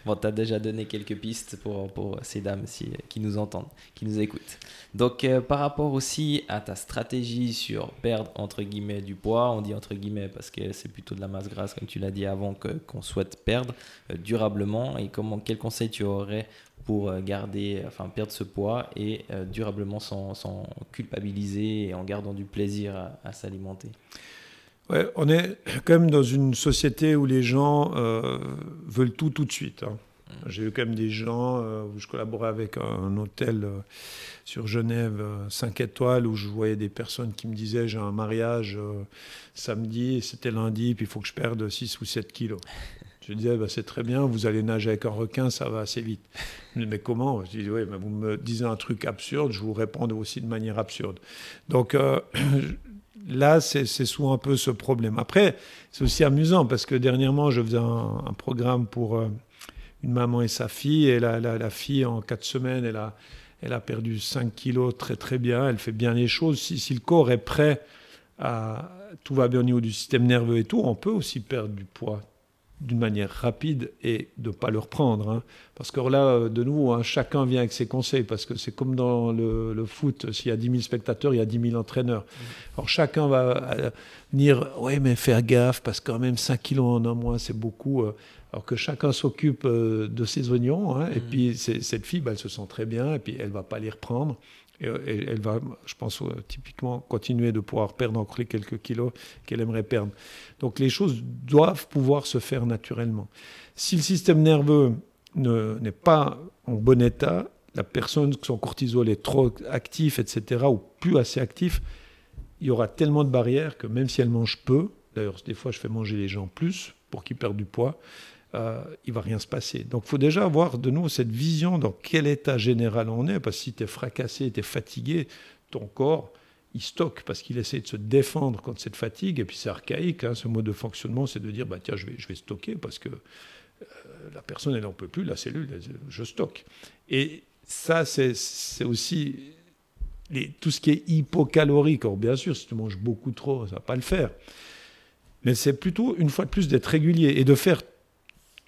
Bon, tu as déjà donné quelques pistes pour, pour ces dames qui nous entendent, qui nous écoutent. Donc, euh, par rapport aussi à ta stratégie sur perdre, entre guillemets, du poids, on dit entre guillemets parce que c'est plutôt de la masse grasse, comme tu l'as dit avant, qu'on souhaite perdre euh, durablement. Et comment, quel conseil tu aurais pour euh, garder, enfin, perdre ce poids et durablement sans, sans, culpabiliser et en gardant du plaisir à s'alimenter? Ouais, on est quand même dans une société où les gens euh, veulent tout tout de suite. Hein. Mm. J'ai eu quand même des gens euh, où je collaborais avec un, hôtel euh, sur Genève, 5 étoiles, où je voyais des personnes qui me disaient j'ai un mariage samedi, c'était lundi, puis il faut que je perde 6 ou 7 kilos. [laughs] Je disais, bah, c'est très bien, vous allez nager avec un requin, ça va assez vite. mais comment? Je dis, oui, mais vous me disiez un truc absurde, je vous réponds aussi de manière absurde. Donc, [clears throat] là, c'est souvent un peu ce problème. Après, c'est aussi amusant parce que dernièrement, je faisais un, programme pour euh, une maman et sa fille. Et la, la, fille, en quatre semaines, elle a, perdu 5 kilos très très bien. Elle fait bien les choses. Si, si le corps est prêt à. Tout va bien au niveau du système nerveux et tout, on peut aussi perdre du poids d'une manière rapide et de ne pas le reprendre. Hein. Parce que là, euh, de nouveau, hein, chacun vient avec ses conseils, parce que c'est comme dans le, foot, s'il y a 10 000 spectateurs, il y a 10 000 entraîneurs. Mmh. Alors chacun va euh, venir, oui, mais faire gaffe, parce que quand même 5 kilos en un mois, c'est beaucoup. Euh. alors que chacun s'occupe de ses oignons, hein, et mmh. puis cette fille, bah, elle se sent très bien, et puis elle ne va pas les reprendre. Euh, et, elle va, je pense, euh, typiquement continuer de pouvoir perdre encore les quelques kilos qu'elle aimerait perdre. Donc les choses doivent pouvoir se faire naturellement. Si le système nerveux n'est pas en bon état, la personne, son cortisol est trop actif, etc., ou plus assez actif, il y aura tellement de barrières que même si elle mange peu, d'ailleurs des fois je fais manger les gens plus pour qu'ils perdent du poids, euh, il va rien se passer. Donc il faut déjà avoir de nous cette vision dans quel état général on est, parce que si tu es fracassé, tu es fatigué, ton corps, il stocke parce qu'il essaie de se défendre contre cette fatigue, et puis c'est archaïque, hein, ce mode de fonctionnement, c'est de dire, bah, tiens, je vais, je vais stocker parce que euh, la personne, elle n'en peut plus, la cellule, je stocke. Et ça, c'est aussi tout ce qui est hypocalorique. Or, bien sûr, si tu manges beaucoup trop, ça ne va pas le faire. Mais c'est plutôt, une fois de plus, d'être régulier et de faire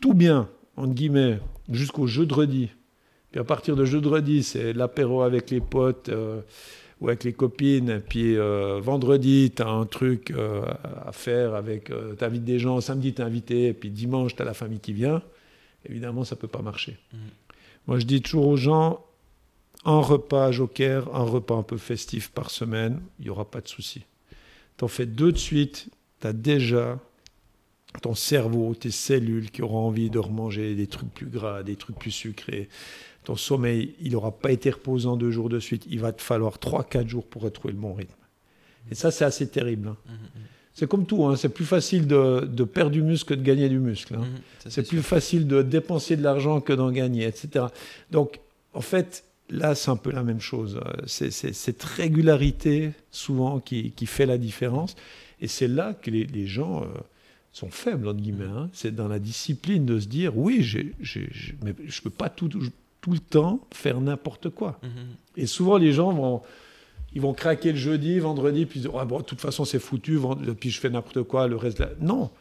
tout bien, entre guillemets, jusqu'au jeudi. Puis à partir de jeudi, c'est l'apéro avec les potes euh, ou avec les copines. Puis euh, vendredi, tu as un truc euh, à faire avec. tu invites des gens, samedi, tu es invité, et puis dimanche, tu as la famille qui vient. Évidemment, ça ne peut pas marcher. Mmh. Moi, je dis toujours aux gens un repas joker, un repas un peu festif par semaine, il n'y aura pas de souci. Tu en fais deux de suite, tu as déjà ton cerveau, tes cellules qui auront envie de remanger des trucs plus gras, des trucs plus sucrés. Ton sommeil, il n'aura pas été reposant deux jours de suite. Il va te falloir trois, quatre jours pour retrouver le bon rythme. Et ça, c'est assez terrible. Hein. Mmh, mmh. C'est comme tout, hein. c'est plus facile de, perdre du muscle que de gagner du muscle. Hein. Mmh, c'est plus facile de dépenser de l'argent que d'en gagner, etc. Donc, en fait, là, c'est un peu la même chose. C'est cette régularité, souvent, qui, fait la différence. Et c'est là que les, gens... Euh, sont faibles, entre guillemets. Hein. C'est dans la discipline de se dire, oui, mais je ne peux pas tout, tout, le temps faire n'importe quoi. Mm-hmm. Et souvent, les gens vont, ils vont craquer le jeudi, vendredi, puis ah, bon, de toute façon, c'est foutu, puis je fais n'importe quoi le reste de la... Non,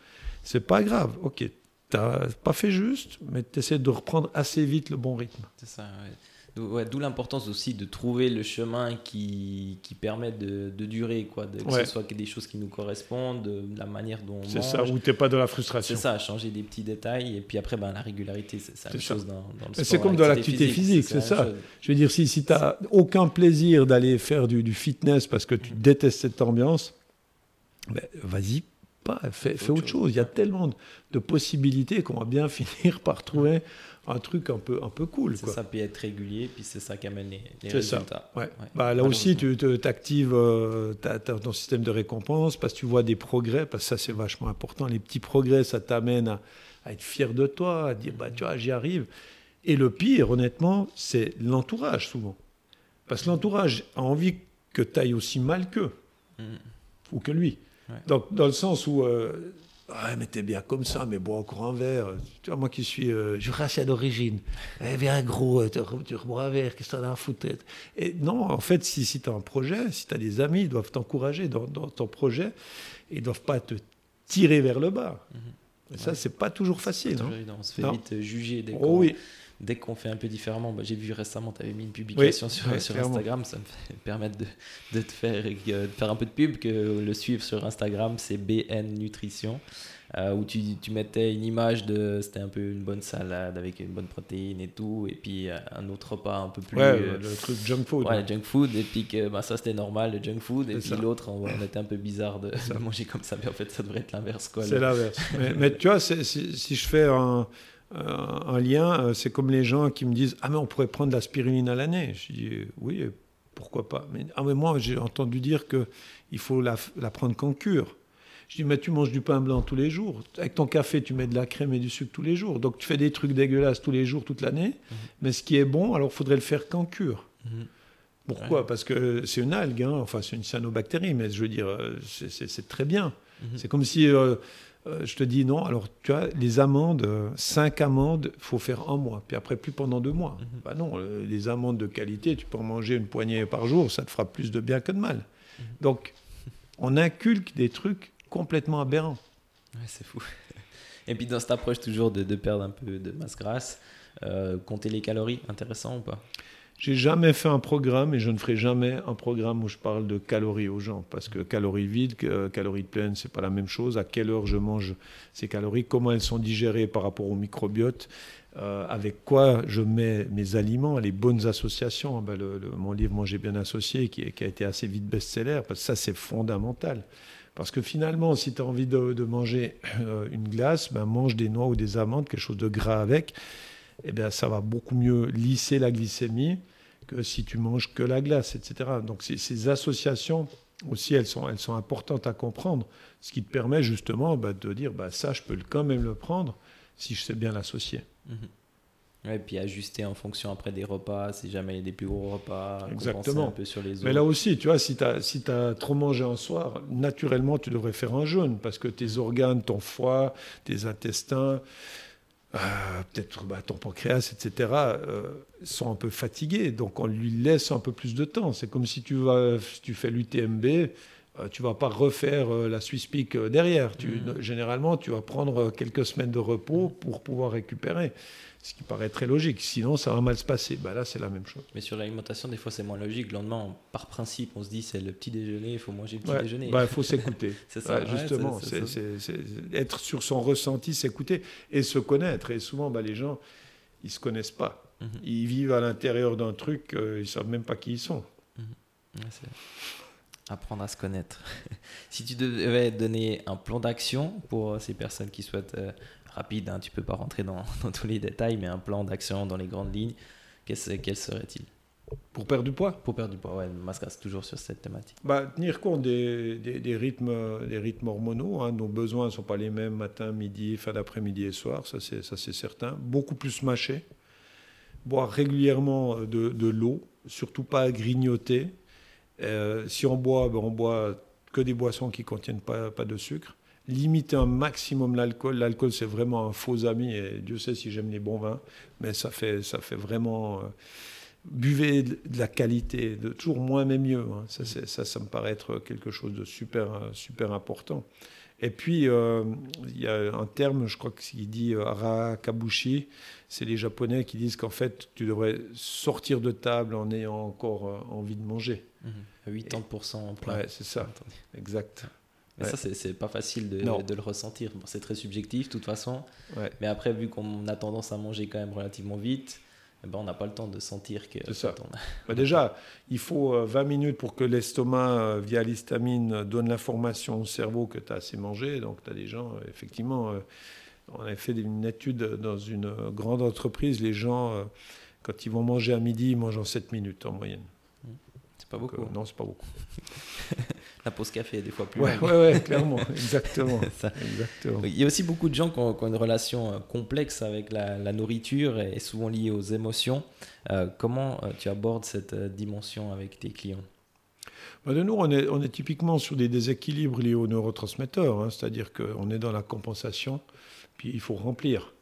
c'est pas grave. Ok, tu n'as pas fait juste, mais tu essaies de reprendre assez vite le bon rythme. C'est ça, ouais. D'où l'importance aussi de trouver le chemin qui, qui permet de, de durer, quoi, de, que ce soit des choses qui nous correspondent, de, la manière dont on C'est ça, où tu n'es pas dans la frustration. C'est ça, changer des petits détails, et puis après, ben, la régularité, c'est la chose dans, dans le. C'est comme dans l'activité physique, c'est ça. Je veux dire, si, si tu n'as aucun plaisir d'aller faire du, du, fitness parce que tu détestes cette ambiance, ben, vas-y, pas, fais, fais autre, chose. Il y a tellement de, possibilités qu'on va bien [laughs] finir par trouver un truc un peu, un peu cool. C'est ça, puis être régulier, puis c'est ça qui amène les, résultats. Ouais. Bah, là aussi, tu actives euh, ton système de récompense parce que tu vois des progrès, parce que ça, c'est vachement important. Les petits progrès, ça t'amène à, être fier de toi, à dire, bah, tu vois, j'y arrive. Et le pire, honnêtement, c'est l'entourage, souvent. Parce que l'entourage a envie que tu ailles aussi mal qu'eux, mm. ou que lui. Donc, dans le sens où euh, Ouais, mais t'es bien comme ça, mais bois encore un verre. Tu vois, moi qui suis euh, jurassien d'origine, eh bien gros, tu, tu bois un verre, qu'est-ce que t'en as à foutre Et non, en fait, si, si tu as un projet, si tu as des amis, ils doivent t'encourager dans, ton projet, ils ne doivent pas te tirer vers le bas. Mhm. Et ça, c'est pas toujours facile. Toujours hein. évident. On se fait Non. vite euh, juger dès Oh oui, dès qu'on fait un peu différemment. Bah, J'ai vu récemment, tu avais mis une publication Oui, sur, ouais. Instagram. Ça me fait [laughs] permettre de, de te faire, euh, de faire un peu de pub, que le suivre sur Instagram, c'est BN Nutrition. euh, où tu, tu mettais une image de. C'était un peu une bonne salade avec une bonne protéine et tout. Et puis euh, un autre repas un peu plus. ouais, euh, le truc junk food. Ouais, junk food, et puis que bah, ça c'était normal, le junk food, et puis l'autre, on, on était un peu bizarre de, de [laughs] manger comme ça, mais en fait ça devrait être l'inverse. quoi. C'est l'inverse. mais, mais tu vois, si je fais un, un- un lien, euh, c'est comme les gens qui me disent Ah, mais on pourrait prendre de la spiruline à l'année. Je dis euh, Oui, euh, pourquoi pas. Mais, ah, mais moi, j'ai entendu dire qu'il faut la, la prendre qu'en cure. Je dis Mais tu manges du pain blanc tous les jours. Avec ton café, tu mets de la crème et du sucre tous les jours. Donc tu fais des trucs dégueulasses tous les jours, toute l'année. Mais ce qui est bon, alors faudrait le faire qu'en cure. Mhm. Pourquoi? Parce que c'est une algue, hein. enfin c'est une cyanobactérie, mais je veux dire, euh, c'est- très bien. Mhm. C'est comme si euh, euh, je te dis non, alors tu vois, les amandes, 5 amandes, faut faire un mois, puis après plus pendant deux mois. Mhm. Bah non, euh, les amandes de qualité, tu peux en manger une poignée par jour, ça te fera plus de bien que de mal. Mhm. Donc, on inculque des trucs complètement aberrants. Ouais, c'est fou. [laughs] Et puis dans cette approche toujours de, de perdre un peu de masse grasse, euh, compter les calories, intéressant ou pas? J'ai jamais fait un programme et je ne ferai jamais un programme où je parle de calories aux gens parce que calories vides, que- calories pleines, c'est pas la même chose. À quelle heure je mange ces calories, comment elles sont digérées par rapport au microbiote, euh, avec quoi je mets mes aliments, les bonnes associations. Le- le- mon livre Manger bien associé qui, a été assez vite best-seller parce que ça c'est fondamental. Parce que finalement, si tu as envie de, de manger euh, une glace, ben mange des noix ou des amandes, quelque chose de gras avec. Eh bien, ça va beaucoup mieux lisser la glycémie que si tu manges que la glace, etc. Donc ces, ces associations aussi, elles sont, elles sont importantes à comprendre, ce qui te permet justement bah, de dire, bah, ça, je peux quand même le prendre si je sais bien l'associer. Mhm. Ouais, puis ajuster en fonction après des repas, si jamais il y a des plus gros repas, Exactement. un peu sur les autres. Mais là aussi, tu vois, si tu as, si as trop mangé un soir, naturellement, tu devrais faire un jeûne parce que tes organes, ton foie, tes intestins, euh, peut-être bah, ton pancréas, etc., euh, sont un peu fatigués. Donc, on lui laisse un peu plus de temps. C'est comme si tu, vas, si tu fais l'UTMB, euh, tu vas pas refaire euh, la Swiss Peak derrière. Tu, Mhm. Généralement, tu vas prendre quelques semaines de repos pour pouvoir récupérer. Ce qui paraît très logique. Sinon, ça va mal se passer. Bah, là, c'est la même chose. Mais sur l'alimentation, des fois c'est moins logique. Le lendemain, par principe, on se dit c'est le petit déjeuner, il faut manger le petit Ouais, déjeuner. bah, il faut s'écouter. [laughs] C'est ça, Ouais, justement, c'est- c'est c'est- c'est- c'est- être sur son ressenti, s'écouter et se connaître. Et souvent, bah, les gens, ils se connaissent pas. Mhm. Ils vivent à l'intérieur d'un truc, euh, ils savent même pas qui ils sont. C'est apprendre à se connaître. [laughs] si tu devais donner un plan d'action pour euh, ces personnes qui souhaitent euh, rapide, hein, tu peux pas rentrer dans, [laughs] dans tous les détails, mais un plan d'action dans les grandes lignes, qu'est-ce- quel serait-il? Pour perdre du poids, Pour perdre du poids, ouais, Masca, c'est toujours sur cette thématique. bah, tenir compte des, des- des rythmes, des rythmes hormonaux. hein. Nos besoins ne sont pas les mêmes matin, midi, fin d'après-midi et soir, ça c'est, ça c'est certain. Beaucoup plus mâcher. Boire régulièrement de, de l'eau, surtout pas grignoter. Euh, si on boit, ben, on boit que des boissons qui contiennent pas, pas de sucre. Limiter un maximum l'alcool. L'alcool, c'est vraiment un faux ami. Et Dieu sait si j'aime les bons vins, mais ça fait, ça fait vraiment. euh, buvez de de la qualité, de toujours moins mais mieux. hein. Ça, ça, ça me paraît être quelque chose de super, euh, super important. Et puis, euh, il y a un terme, je crois qu'il dit euh, arakabushi. C'est les Japonais qui disent qu'en fait, tu devrais sortir de table en ayant encore envie de manger. À 80% en plein. Ouais, c'est ça, exact. Mais Ouais. ça, c'est- pas facile de, le ressentir. Bon, c'est très subjectif, de toute façon. Ouais. Mais après, vu qu'on a tendance à manger quand même relativement vite, eh ben, on n'a pas le temps de sentir que. C'est ça. on [laughs] Bah déjà, il faut euh, 20 minutes pour que l'estomac, euh, via l'histamine, euh, donne l'information au cerveau que tu as assez mangé. Donc, tu as des gens, euh, effectivement, euh, on avait fait une étude dans une euh, grande entreprise. Les gens, euh, quand ils vont manger à midi, ils mangent en 7 minutes en moyenne. C'est pas Donc, beaucoup. euh, non, c'est pas beaucoup. [laughs] La pause café des fois plus Ouais, ouais, ouais, [laughs] clairement, exactement. Ça. exactement. Il y a aussi beaucoup de gens qui ont, qui ont une relation euh, complexe avec la, la nourriture et souvent liée aux émotions. Euh, comment euh, tu abordes cette dimension avec tes clients? Bah, de nous, on est, on est typiquement sur des déséquilibres liés aux neurotransmetteurs, hein, c'est-à-dire qu'on est dans la compensation, puis il faut remplir.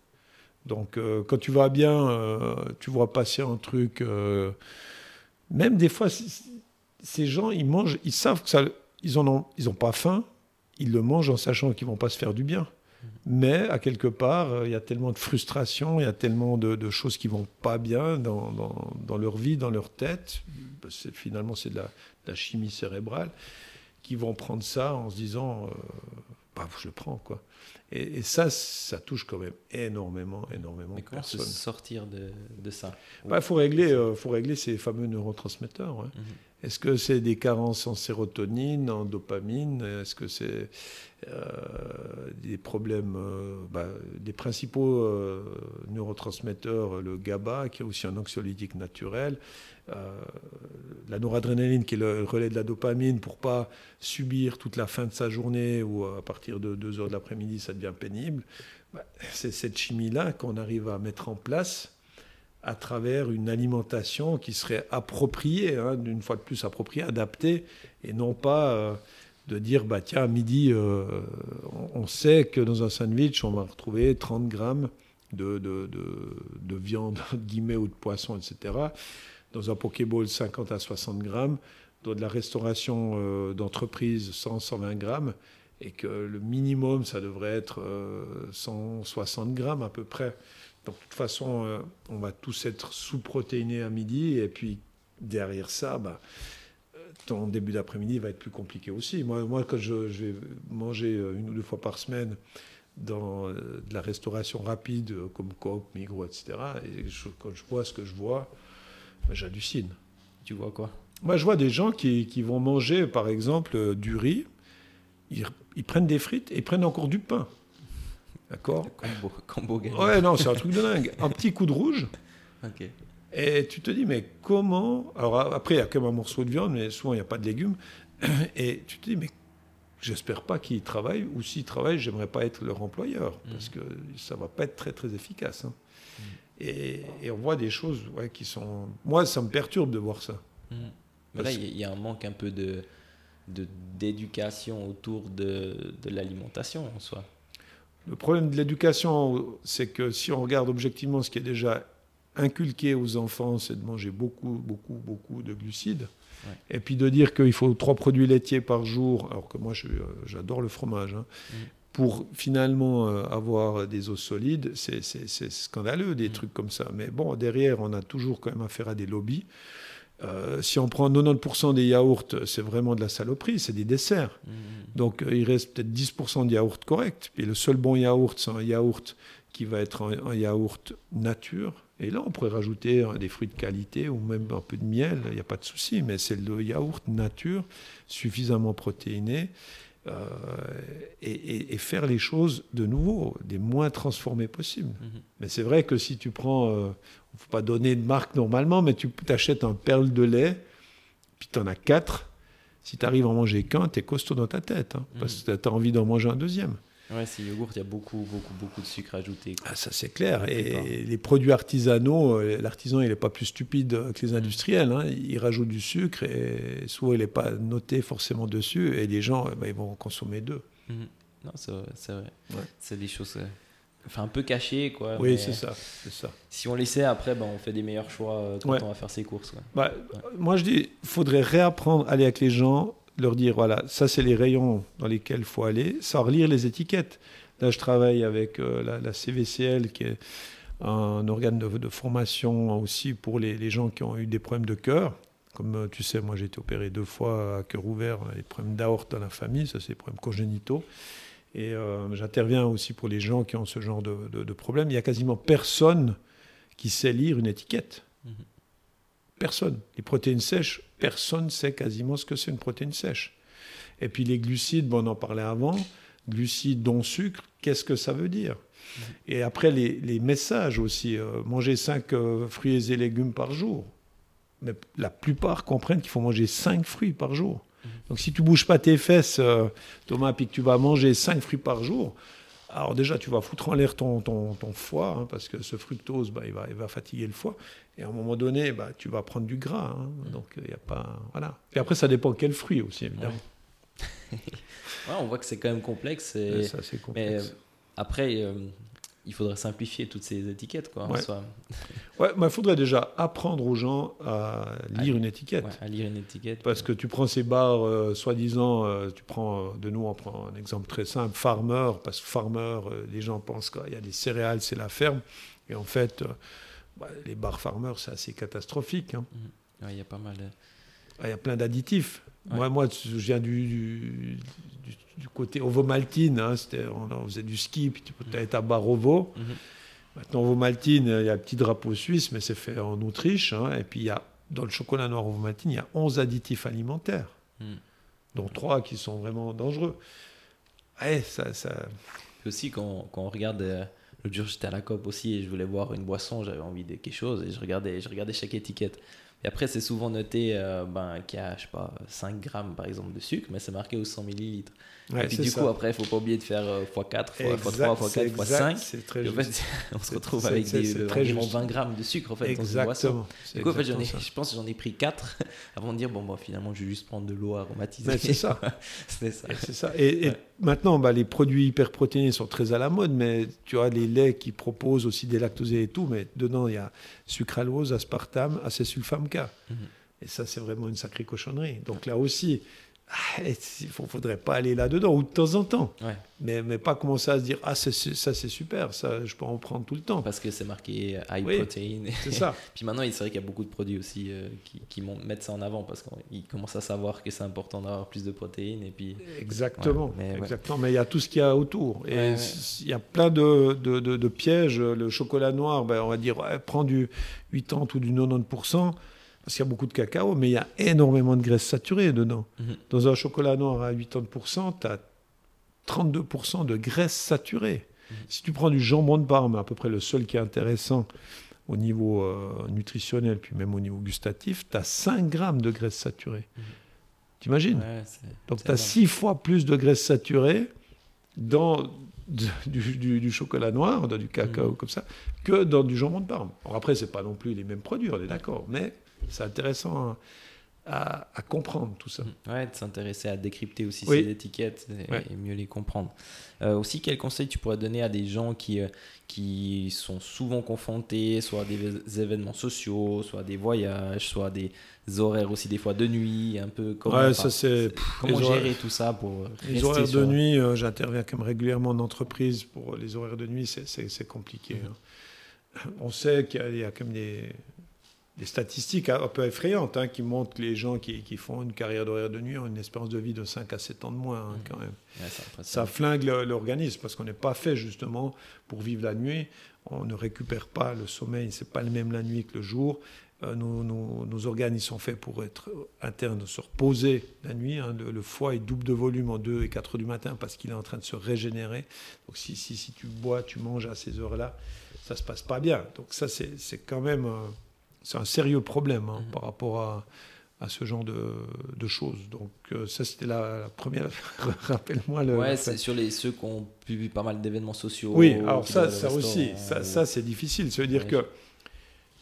Donc, euh, quand tu vas bien, euh, tu vois passer un truc. même des fois, ces gens, ils mangent, ils savent que ça, ils en ont, ils ont pas faim, ils le mangent en sachant qu'ils vont pas se faire du bien. Mais à quelque part, euh, il y a tellement de frustration, il y a tellement de, choses qui vont pas bien dans, dans, leur vie, dans leur tête. Finalement, c'est de la, la, chimie cérébrale qui vont prendre ça en se disant, euh, bah, je le prends quoi. Et, ça, ça touche quand même énormément, énormément comment personnes. sortir de, de ça Il bah, faut, régler, euh, faut régler ces fameux neurotransmetteurs. Hein. Mhm. Est-ce que c'est des carences en sérotonine, en dopamine? Est-ce que c'est des problèmes euh, bah, Des principaux euh, neurotransmetteurs, le GABA, qui est aussi un anxiolytique naturel, la noradrénaline, qui est le relais de la dopamine, pour pas subir toute la fin de sa journée ou à partir de 2 heures de l'après-midi, ça devient pénible. Bah, c'est cette chimie-là qu'on arrive à mettre en place à travers une alimentation qui serait appropriée, hein, d'une fois de plus appropriée, adaptée, et non pas euh, de dire, bah, tiens, à midi, euh, on, sait que dans un sandwich, on va retrouver 30 grammes de, de, de, viande, guillemets, ou de poisson, etc. Dans un Pokéball, 50 à 60 grammes. Dans de la restauration euh, d'entreprise, 100, 120 grammes. Et que le minimum, ça devrait être 160 grammes à peu près. Donc, de toute façon, euh, on va tous être sous-protéinés à midi. Et puis, derrière ça, bah, ton début d'après-midi va être plus compliqué aussi. Moi, moi quand je, vais manger euh, une ou deux fois par semaine dans euh, de la restauration rapide, comme Coop, Migros, etc., et quand je vois ce que je vois, bah, j'hallucine. Tu vois quoi? Moi, je vois des gens qui, qui, vont manger, par exemple, du riz. Ils, ils prennent des frites et ils prennent encore du pain. D'accord? Combo, combo Ouais, non, c'est un truc de dingue. Un petit coup de rouge. [laughs] Et tu te dis, mais comment. Alors après, il y a quand même un morceau de viande, mais souvent, il n'y a pas de légumes. [clears throat] Et tu te dis, mais j'espère pas qu'ils travaillent, ou s'ils travaillent, j'aimerais pas être leur employeur, mm. parce que ça va pas être très, très efficace. Hein. Mm. Et, et, on voit des choses ouais, qui sont. Moi, ça me perturbe de voir ça. Mm. Mais là, il y, a un manque un peu de d'éducation autour de, de l'alimentation en soi. Le problème de l'éducation, c'est que si on regarde objectivement ce qui est déjà inculqué aux enfants, c'est de manger beaucoup, beaucoup, beaucoup de glucides. Et puis de dire qu'il faut trois produits laitiers par jour, alors que moi j'adore le fromage, hein, mm. pour finalement euh, avoir des os solides, c'est scandaleux des mm. trucs comme ça. Mais bon, derrière, on a toujours quand même affaire à des lobbies. Euh, si on prend 90% des yaourts, c'est vraiment de la saloperie, c'est des desserts. Mmh. Donc euh, il reste peut-être 10% de yaourt correct. Et le seul bon yaourt, c'est un yaourt qui va être un, yaourt nature. Et là, on pourrait rajouter euh, des fruits de qualité ou même un peu de miel, il n'y a pas de souci. Mais c'est le yaourt nature, suffisamment protéiné. et, faire les choses de nouveau, des moins transformées possibles. Mmh. Mais c'est vrai que si tu prends ne faut pas donner de marque normalement, mais tu t'achètes un perle de lait, puis tu en as quatre. Si tu arrives à en manger qu'un, tu es costaud dans ta tête, hein, parce que tu as envie d'en manger un deuxième. Ouais, c'est yogourt, il y a beaucoup, beaucoup, beaucoup de sucre ajouté. Ah, ça c'est clair. Et les produits artisanaux, euh, l'artisan il n'est pas plus stupide que les industriels. Hein. Il rajoute du sucre et souvent il n'est pas noté forcément dessus et les gens eh ben, ils vont consommer deux. Mhm. Non, c'est vrai. C'est des choses enfin un peu caché quoi. Oui, c'est ça, c'est ça. Si on laissait après, ben, on fait des meilleurs choix euh, quand on va faire ses courses. Bah, moi je dis, faudrait réapprendre à aller avec les gens, leur dire voilà, ça c'est les rayons dans lesquels il faut aller, sans relire les étiquettes. Là, je travaille avec euh, la, CVCL qui est un organe de, formation aussi pour les, gens qui ont eu des problèmes de cœur. Comme euh, tu sais, moi j'ai été opéré deux fois à cœur ouvert, les problèmes d'aorte dans la famille, ça c'est des problèmes congénitaux. Et euh, j'interviens aussi pour les gens qui ont ce genre de, de, problème. Il n'y a quasiment personne qui sait lire une étiquette. Mhm. Personne. Les protéines sèches, personne ne sait quasiment ce que c'est une protéine sèche. Et puis les glucides, bon, on en parlait avant, glucides dont sucre, qu'est-ce que ça veut dire? Mhm. Et après les, les messages aussi, euh, manger 5 euh, fruits et légumes par jour. Mais la plupart comprennent qu'il faut manger 5 fruits par jour. Donc si tu bouges pas tes fesses, euh, Thomas, puis que tu vas manger 5 fruits par jour, alors déjà tu vas foutre en l'air ton, ton, foie, hein, parce que ce fructose, bah, il, va, il va fatiguer le foie. Et à un moment donné, bah, tu vas prendre du gras. Hein. donc il a pas... Voilà. Et après, ça dépend quel fruit aussi, évidemment. [laughs] on voit que c'est quand même complexe. Et... Ça, complexe. Mais après, euh, il faudrait simplifier toutes ces étiquettes. Quoi, Ouais. soit, [laughs] Ouais, mais il faudrait déjà apprendre aux gens à lire une étiquette. ouais, à lire une étiquette. Parce que tu prends ces bars, euh, soi-disant, euh, tu prends, euh, de nous, on prend un exemple très simple, farmer, parce que farmer, euh, les gens pensent qu'il y a des céréales, c'est la ferme. Et en fait, bah, les bars farmer, c'est assez catastrophique. hein. Ouais, il y a pas mal de... Il y a plein d'additifs. Ouais. Moi, moi, je viens du, du, du- du côté ovomaltine. Hein, on, on faisait du ski, puis tu avais ta barre ovo. Mhm. Maintenant, ovomaltine, il y a un petit drapeau suisse, mais c'est fait en Autriche. hein, et puis, il y a, dans le chocolat noir ovomaltine, il y a 11 additifs alimentaires, Mhm. dont 3 qui sont vraiment dangereux. Ouais, ça, ça- Puis aussi, quand, quand on regarde. euh, L'autre jour, j'étais à la COP aussi et je voulais boire une boisson, j'avais envie de quelque chose et je regardais, je regardais chaque étiquette. Et après, c'est souvent noté euh, ben, qu'il y a, je sais pas, 5 grammes par exemple de sucre, mais c'est marqué aux 100 millilitres. ouais, et puis c'est du ça. coup, après, il faut pas oublier de faire euh, x4, x3, Exact, x4, c'est x5. exact, C'est très Et en fait, [laughs] on se C'est- retrouve c'est- avec c'est- des, c'est de très environ juste. 20 grammes de sucre en fait dans une boisson. Exactement. c'est Du coup, en fait, j'en ai, exactement je pense que j'en ai pris 4 [laughs] avant de dire bon, bah, finalement, je vais juste prendre de l'eau aromatisée. C'est ça. [laughs] C'était ça. C'est ça. Et, et Ouais. Maintenant, bah, les produits hyperprotéinés sont très à la mode, mais tu as les laits qui proposent aussi des lactosés et tout, mais dedans, il y a sucralose, aspartame, acésulfame K. Mhm. Et ça, c'est vraiment une sacrée cochonnerie. Donc là aussi, il ne faudrait pas aller là-dedans, ou de temps en temps. Ouais. Mais, mais pas commencer à se dire, ah, ça c'est super, ça, je peux en prendre tout le temps. Parce que c'est marqué euh, high Oui. protein. C'est [laughs] ça. Puis maintenant, c'est vrai qu'il y a beaucoup de produits aussi euh, qui, mettent ça en avant parce qu'ils commencent à savoir que c'est important d'avoir plus de protéines. Et puis, Exactement. Ouais, mais ouais. Exactement. Mais il y a tout ce qu'il y a autour. Et il y a plein de, de, de- de pièges. Le chocolat noir, ben, on va dire, prends du 80 ou du 90%, parce qu'il y a beaucoup de cacao, mais il y a énormément de graisses saturées dedans. Mhm. Dans un chocolat noir à 80%, tu as 32% de graisses saturées. Mhm. Si tu prends du jambon de Parme, à peu près le seul qui est intéressant au niveau euh, nutritionnel, puis même au niveau gustatif, tu as 5 grammes de graisses saturées. Mhm. T'imagines ouais, donc tu as énorme. six fois plus de graisses saturées dans du, du- du chocolat noir, dans du cacao Mhm. comme ça, que dans du jambon de Parme. Alors après, c'est pas non plus les mêmes produits, on est d'accord, mais c'est intéressant à, à comprendre tout ça. Ouais, de s'intéresser à décrypter aussi Oui. ces étiquettes et, Ouais. et mieux les comprendre. Euh, aussi, quels conseils tu pourrais donner à des gens qui, euh, qui sont souvent confrontés soit à des événements sociaux, soit à des voyages, soit à des horaires aussi des fois de nuit, un peu comment, Ouais, ça c'est... comment les gérer horaires- tout ça pour Les rester horaires de nuit, euh, j'interviens comme régulièrement en entreprise pour les horaires de nuit, c'est- compliqué. Mhm. hein. On sait qu'il y a- il y, a comme des, des statistiques un peu effrayantes hein, qui montrent que les gens qui, qui font une carrière d'horaire de nuit ont une espérance de vie de 5 à 7 ans de moins hein, Mhm. quand même. Ouais, Ça flingue l'organisme parce qu'on n'est pas fait justement pour vivre la nuit. On ne récupère pas le sommeil, c'est pas le même la nuit que le jour. Euh, nos, nos- nos organes ils sont faits pour être internes, se reposer la nuit. hein. Le, le foie il double de volume en 2 et 4 heures du matin parce qu'il est en train de se régénérer. Donc si, si, si tu bois, tu manges à ces heures-là, ça se passe pas bien. Donc ça c'est quand même c'est un sérieux problème hein, Mhm. par rapport à, à ce genre de, de choses. Donc euh, ça c'était la, la première. [laughs] Rappelle-moi le. Ouais, c'est sur les, ceux qui ont pu pas mal d'événements sociaux. oui, alors ça, ça au aussi, restaurant, ça, c'est difficile. Ça veut dire Ouais. que,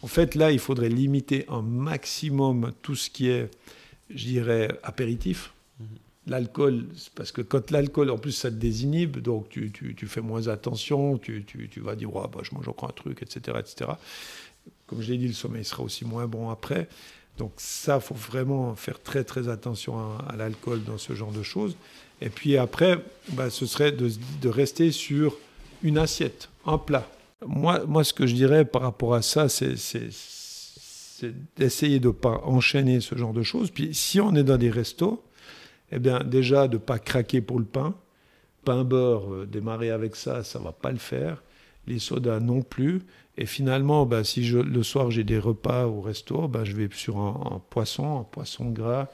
en fait, là, il faudrait limiter un maximum tout ce qui est, je dirais, apéritif. Mhm. L'alcool, parce que quand l'alcool, en plus, ça te désinhibe, donc tu, tu- tu fais moins attention, tu, tu- tu vas dire, ouais, bah, je mange encore un truc, etc., etc. Comme je l'ai dit, le sommeil sera aussi moins bon après. Donc ça, faut vraiment faire très très attention à, l'alcool dans ce genre de choses. Et puis après, bah, ce serait de, rester sur une assiette, un plat. Moi, moi, ce que je dirais par rapport à ça, c'est d'essayer de ne pas enchaîner ce genre de choses. Puis si on est dans des restos, eh bien déjà de ne pas craquer pour le pain. Pain beurre, euh, démarrer avec ça, ça va pas le faire. Les sodas non plus. Et finalement, bah, si je, le soir j'ai des repas au resto, bah, je vais sur un, un poisson, un poisson gras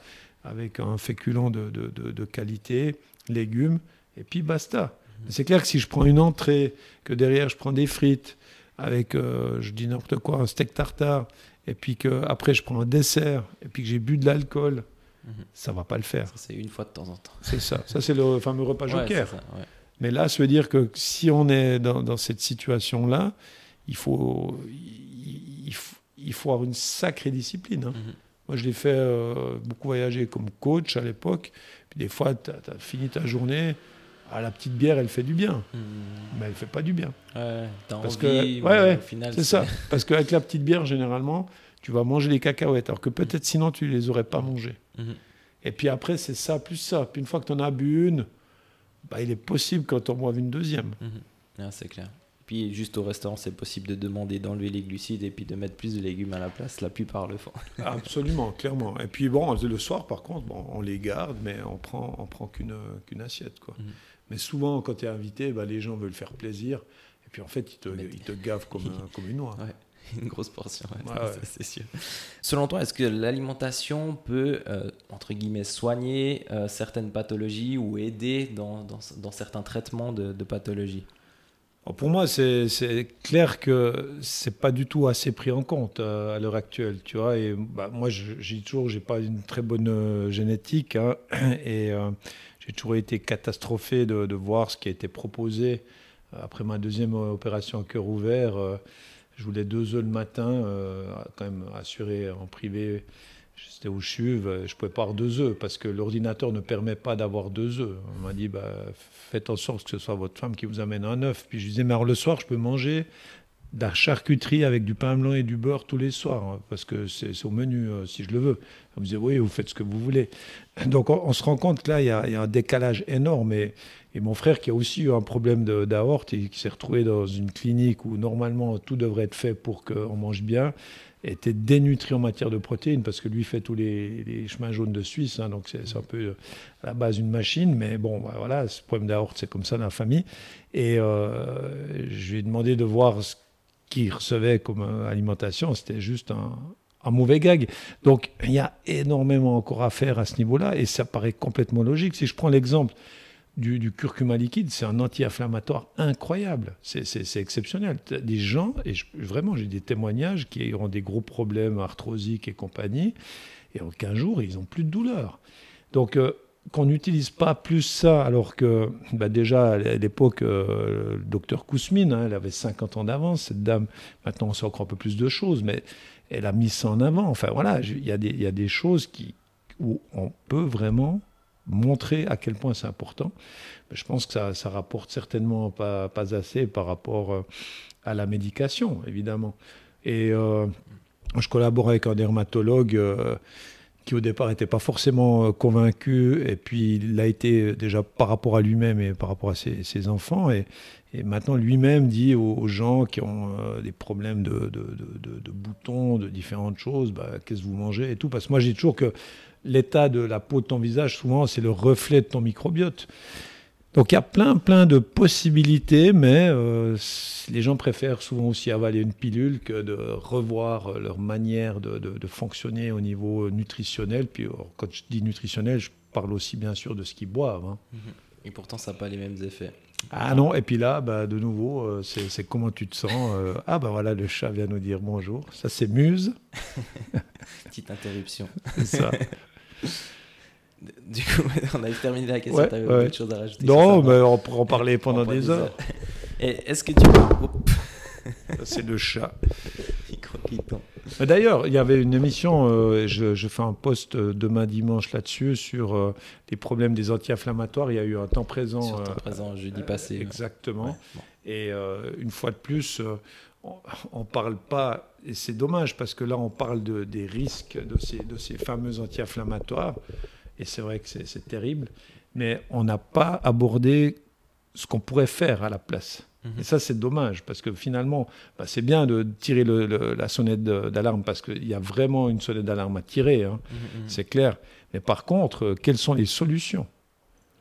avec un féculent de, de- de- de qualité, légumes, et puis basta. C'est clair que si je prends une entrée, que derrière je prends des frites, avec, euh, je dis n'importe quoi, un steak tartare, et puis que après je prends un dessert, et puis que j'ai bu de l'alcool, Mhm. ça va pas le faire. C'est une fois de temps en temps. C'est ça. Ça, c'est le fameux repas Ouais, joker. c'est ça, ouais. Mais là, ça veut dire que si on est dans, dans cette situation-là, il faut, il, il faut, il faut avoir une sacrée discipline. hein. Mhm. Moi, je l'ai fait euh, beaucoup voyager comme coach à l'époque. Puis des fois, tu as, fini ta journée. Ah, la petite bière, elle fait du bien, hmm. mais elle fait pas du bien. Ouais, Parce que, ouais, c'est ça. [laughs] Parce qu'avec la petite bière, généralement, tu vas manger les cacahuètes, alors que peut-être sinon tu les aurais pas mangées. Mhm. Et puis après, c'est ça plus ça. Puis une fois que tu en as bu une, bah, il est possible qu'on t'en boive une deuxième. Mhm. Ah, c'est clair. Puis juste au restaurant, c'est possible de demander d'enlever les glucides et puis de mettre plus de légumes à la place. La plupart le font. [laughs] Absolument, clairement. Et puis bon, le soir, par contre, bon, on les garde, mais on prend, on prend qu'une qu'une assiette. Quoi. Mhm. Mais souvent, quand tu es invité, bah, les gens veulent faire plaisir. Et puis en fait, ils te, ils te gavent comme, comme une noix. [laughs] une grosse portion, [laughs] c'est sûr. Selon toi, est-ce que l'alimentation peut, euh, entre guillemets, soigner euh, certaines pathologies ou aider dans, dans, certains traitements de, pathologies? Pour moi, c'est clair que c'est pas du tout assez pris en compte euh, à l'heure actuelle, tu vois. Et bah, moi, j'ai toujours, j'ai pas une très bonne génétique, hein, [clears throat] et j'ai toujours été catastrophé de, de, voir ce qui a été proposé après ma deuxième opération à cœur ouvert je voulais deux œufs le matin, euh, quand même assuré en privé. J'étais au CHUV, je ne pouvais pas avoir deux œufs parce que l'ordinateur ne permet pas d'avoir deux œufs. On m'a dit, bah, faites en sorte que ce soit votre femme qui vous amène un œuf. Puis je disais, mais alors le soir, je peux manger de la charcuterie avec du pain blanc et du beurre tous les soirs, hein, parce que c'est au menu euh, si je le veux. On me disait, oui, vous faites ce que vous voulez. [laughs] Donc on, se rend compte que là, il y, a, un décalage énorme. Et, et, mon frère, qui a aussi eu un problème d'aorte et qui s'est retrouvé dans une clinique où normalement tout devrait être fait pour qu'on mange bien, était dénutri en matière de protéines, parce que lui fait tous les, chemins jaunes de Suisse, hein, donc c'est un peu à la base une machine, mais bon, bah, voilà, ce problème d'aorte, c'est comme ça dans la famille. Et euh, je lui ai demandé de voir ce qu'il recevait comme euh, alimentation, c'était juste un, mauvais gag. Donc il y a énormément encore à faire à ce niveau-là et ça paraît complètement logique. Si je prends l'exemple du, curcuma liquide, c'est un anti-inflammatoire incroyable. C'est exceptionnel. Des gens, et vraiment j'ai des témoignages qui ont des gros problèmes arthrosiques et compagnie, et en 15 jours, ils n'ont plus de douleur. Donc euh, qu'on n'utilise pas plus ça, alors que bah déjà à l'époque, euh, le docteur Kousmine, hein, elle avait 50 ans d'avance, cette dame, maintenant on sait encore un peu plus de choses, mais elle a mis ça en avant. Enfin voilà, il y, y a des choses qui, où on peut vraiment montrer à quel point c'est important. Je pense que ça, ça rapporte certainement pas, assez par rapport euh, à la médication, évidemment. Et euh, je collabore avec un dermatologue qui au départ n'était pas forcément euh, convaincu, et puis il l'a été déjà par rapport à lui-même et par rapport à ses, enfants, et, maintenant lui-même dit aux, gens qui ont euh, des problèmes de, boutons, de différentes choses, bah, qu'est-ce que vous mangez et tout, parce que moi dis toujours que l'état de la peau de ton visage, souvent, c'est le reflet de ton microbiote. Donc il y a plein, plein de possibilités, mais euh, les gens préfèrent souvent aussi avaler une pilule que de revoir leur manière de, fonctionner au niveau nutritionnel. Puis quand je dis nutritionnel, je parle aussi bien sûr de ce qu'ils boivent. Hein. Mhm. Et pourtant, ça n'a pas les mêmes effets. Ah non, et puis là, bah, de nouveau, euh, c'est comment tu te sens. Euh, ah ben voilà, le chat vient nous dire bonjour. Ça, c'est Muse. [laughs] Petite interruption. c'est ça. [laughs] Du coup, [laughs] on a terminé la question. tu avais ouais. autre chose à rajouter Non, mais on pourrait en parler pendant des, heures. Est-ce que tu [laughs] C'est le chat. [laughs] D'ailleurs, il y avait une émission, euh, je, fais un post euh, demain dimanche là-dessus, sur euh, les problèmes des anti-inflammatoires. Il y a eu un temps présent. Sur temps présent, jeudi passé. Exactement. Et une fois de plus, on ne parle pas, et c'est dommage parce que là, on parle de, des risques de ces, de ces fameux anti-inflammatoires et c'est vrai que c'est terrible, mais on n'a pas abordé ce qu'on pourrait faire à la place. Mhm. Et ça, c'est dommage, parce que finalement, bah, c'est bien de tirer la sonnette d'alarme, parce qu'il y a vraiment une sonnette d'alarme à tirer, hein. mhm, mhm. c'est clair. Mais par contre, quelles sont les solutions?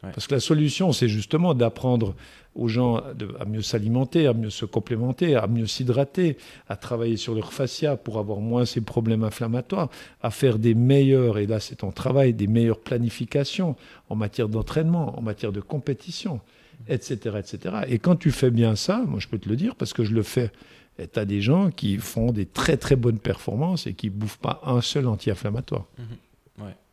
Parce que la solution, c'est justement d'apprendre aux gens à mieux s'alimenter, à mieux se complémenter, à mieux s'hydrater, à travailler sur leur fascia pour avoir moins ces problèmes inflammatoires, à faire des meilleurs, et là c'est ton travail, des meilleures planifications en matière d'entraînement, en matière de compétition, etc., etc. Et quand tu fais bien ça, moi je peux te le dire parce que je le fais, tu as des gens qui font des très très bonnes performances et qui ne bouffent pas un seul anti-inflammatoire. Mmh.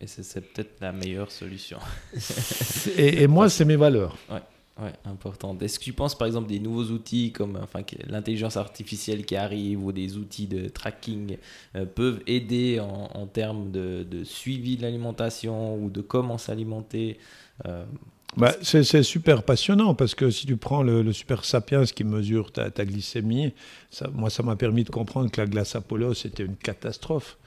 Et c'est peut-être la meilleure solution. [laughs] et, et, moi, c'est mes valeurs. Ouais. Ouais, important. Est-ce que tu penses par exemple des nouveaux outils comme enfin, l'intelligence artificielle qui arrive ou des outils de tracking euh, peuvent aider en, termes de, suivi de l'alimentation ou de comment s'alimenter euh, Bah, c'est super passionnant parce que si tu prends le, Super Sapiens qui mesure ta, ta glycémie, ça, moi ça m'a permis de comprendre que la glace Apollo c'était une catastrophe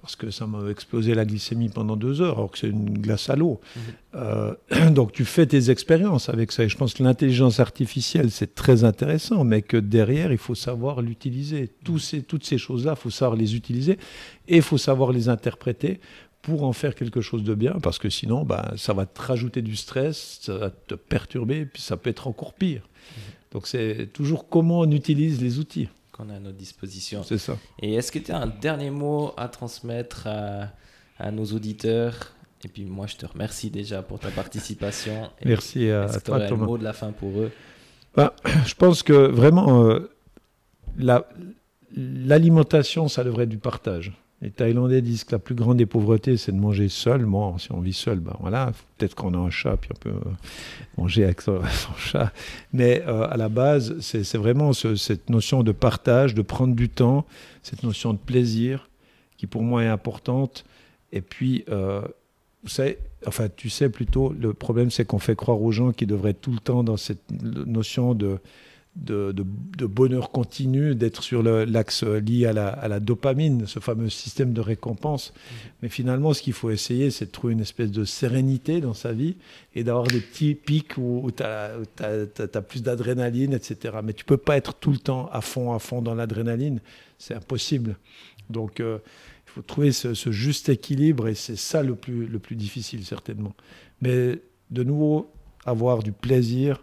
parce que ça m'a explosé la glycémie pendant deux heures, alors que c'est une glace à l'eau. Mhm. Euh, [clears throat] donc tu fais tes expériences avec ça. Et je pense que l'intelligence artificielle, c'est très intéressant, mais que derrière, il faut savoir l'utiliser. Ces, toutes ces choses-là, il faut savoir les utiliser et il faut savoir les interpréter pour en faire quelque chose de bien, parce que sinon, bah, ça va te rajouter du stress, ça va te perturber, puis ça peut être encore pire. Mhm. Donc c'est toujours comment on utilise les outils qu'on a à notre disposition. C'est ça. Et est-ce que tu as un dernier mot à transmettre à, nos auditeurs? Et puis moi, je te remercie déjà pour ta participation. [laughs] Merci à, toi, Thomas. un mot de la fin pour eux? Bah, [clears throat] Je pense que vraiment, euh, l'alimentation, ça devrait être du partage. Les Thaïlandais disent que la plus grande des pauvretés, c'est de manger seul. Moi, si on vit seul, ben voilà, peut-être qu'on a un chat, puis on peut euh, manger avec son, [laughs] chat. Mais euh, à la base, c'est vraiment cette notion de partage, de prendre du temps, cette notion de plaisir, qui pour moi est importante. Et puis, euh, enfin, tu sais plutôt, le problème, c'est qu'on fait croire aux gens qu'ils devraient tout le temps dans cette notion de de, bonheur continu, d'être sur l'axe lié à la, dopamine, ce fameux système de récompense. Mais finalement, ce qu'il faut essayer, c'est de trouver une espèce de sérénité dans sa vie et d'avoir des petits pics où, tu as, plus d'adrénaline, etc. Mais tu peux pas être tout le temps à fond, à fond dans l'adrénaline. C'est impossible. Donc, euh, il faut trouver ce, juste équilibre et c'est ça le plus difficile, certainement. Mais de nouveau, avoir du plaisir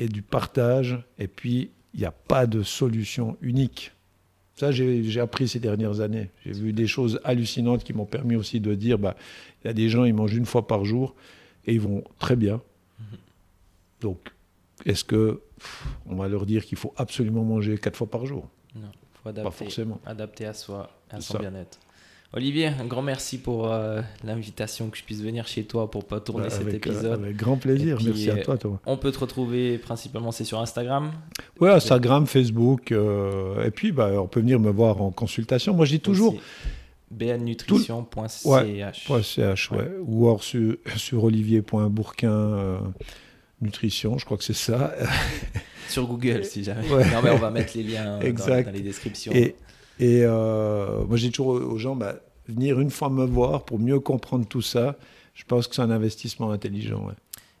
et du partage. Et puis, il n'y a pas de solution unique. Ça, j'ai appris ces dernières années. J'ai vu des choses hallucinantes qui m'ont permis aussi de dire, bah, il y a des gens, ils mangent une fois par jour et ils vont très bien. Mhm. Donc, est-ce que on va leur dire qu'il faut absolument manger quatre fois par jour? Non, faut adapter, pas forcément. Adapter à soi, à son bien-être. Olivier, un grand merci pour euh, l'invitation que je puisse venir chez toi pour pas tourner cet euh, épisode. avec grand plaisir, merci à toi Thomas. On peut te retrouver principalement, c'est sur Instagram Oui, Instagram, Facebook, euh, et puis bah, on peut venir me voir en consultation. Moi je dis toujours... bnnutrition.ch ouais, ouais. Ou alors sur, sur olivier.bourquin nutrition, je crois que c'est ça. sur Google si jamais. Non mais on va mettre les liens dans, dans les descriptions. Et, et euh, moi, j'ai toujours aux gens, bah, venir une fois me voir pour mieux comprendre tout ça, je pense que c'est un investissement intelligent.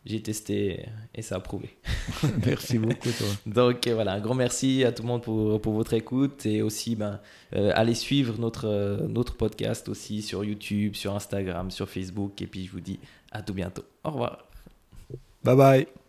J'ai testé et ça a prouvé. [laughs] merci beaucoup, toi. [laughs] Donc voilà, un grand merci à tout le monde pour, pour votre écoute et aussi ben, euh, allez suivre notre, euh, notre podcast aussi sur YouTube, sur Instagram, sur Facebook. Et puis je vous dis à tout bientôt. Au revoir. Bye bye.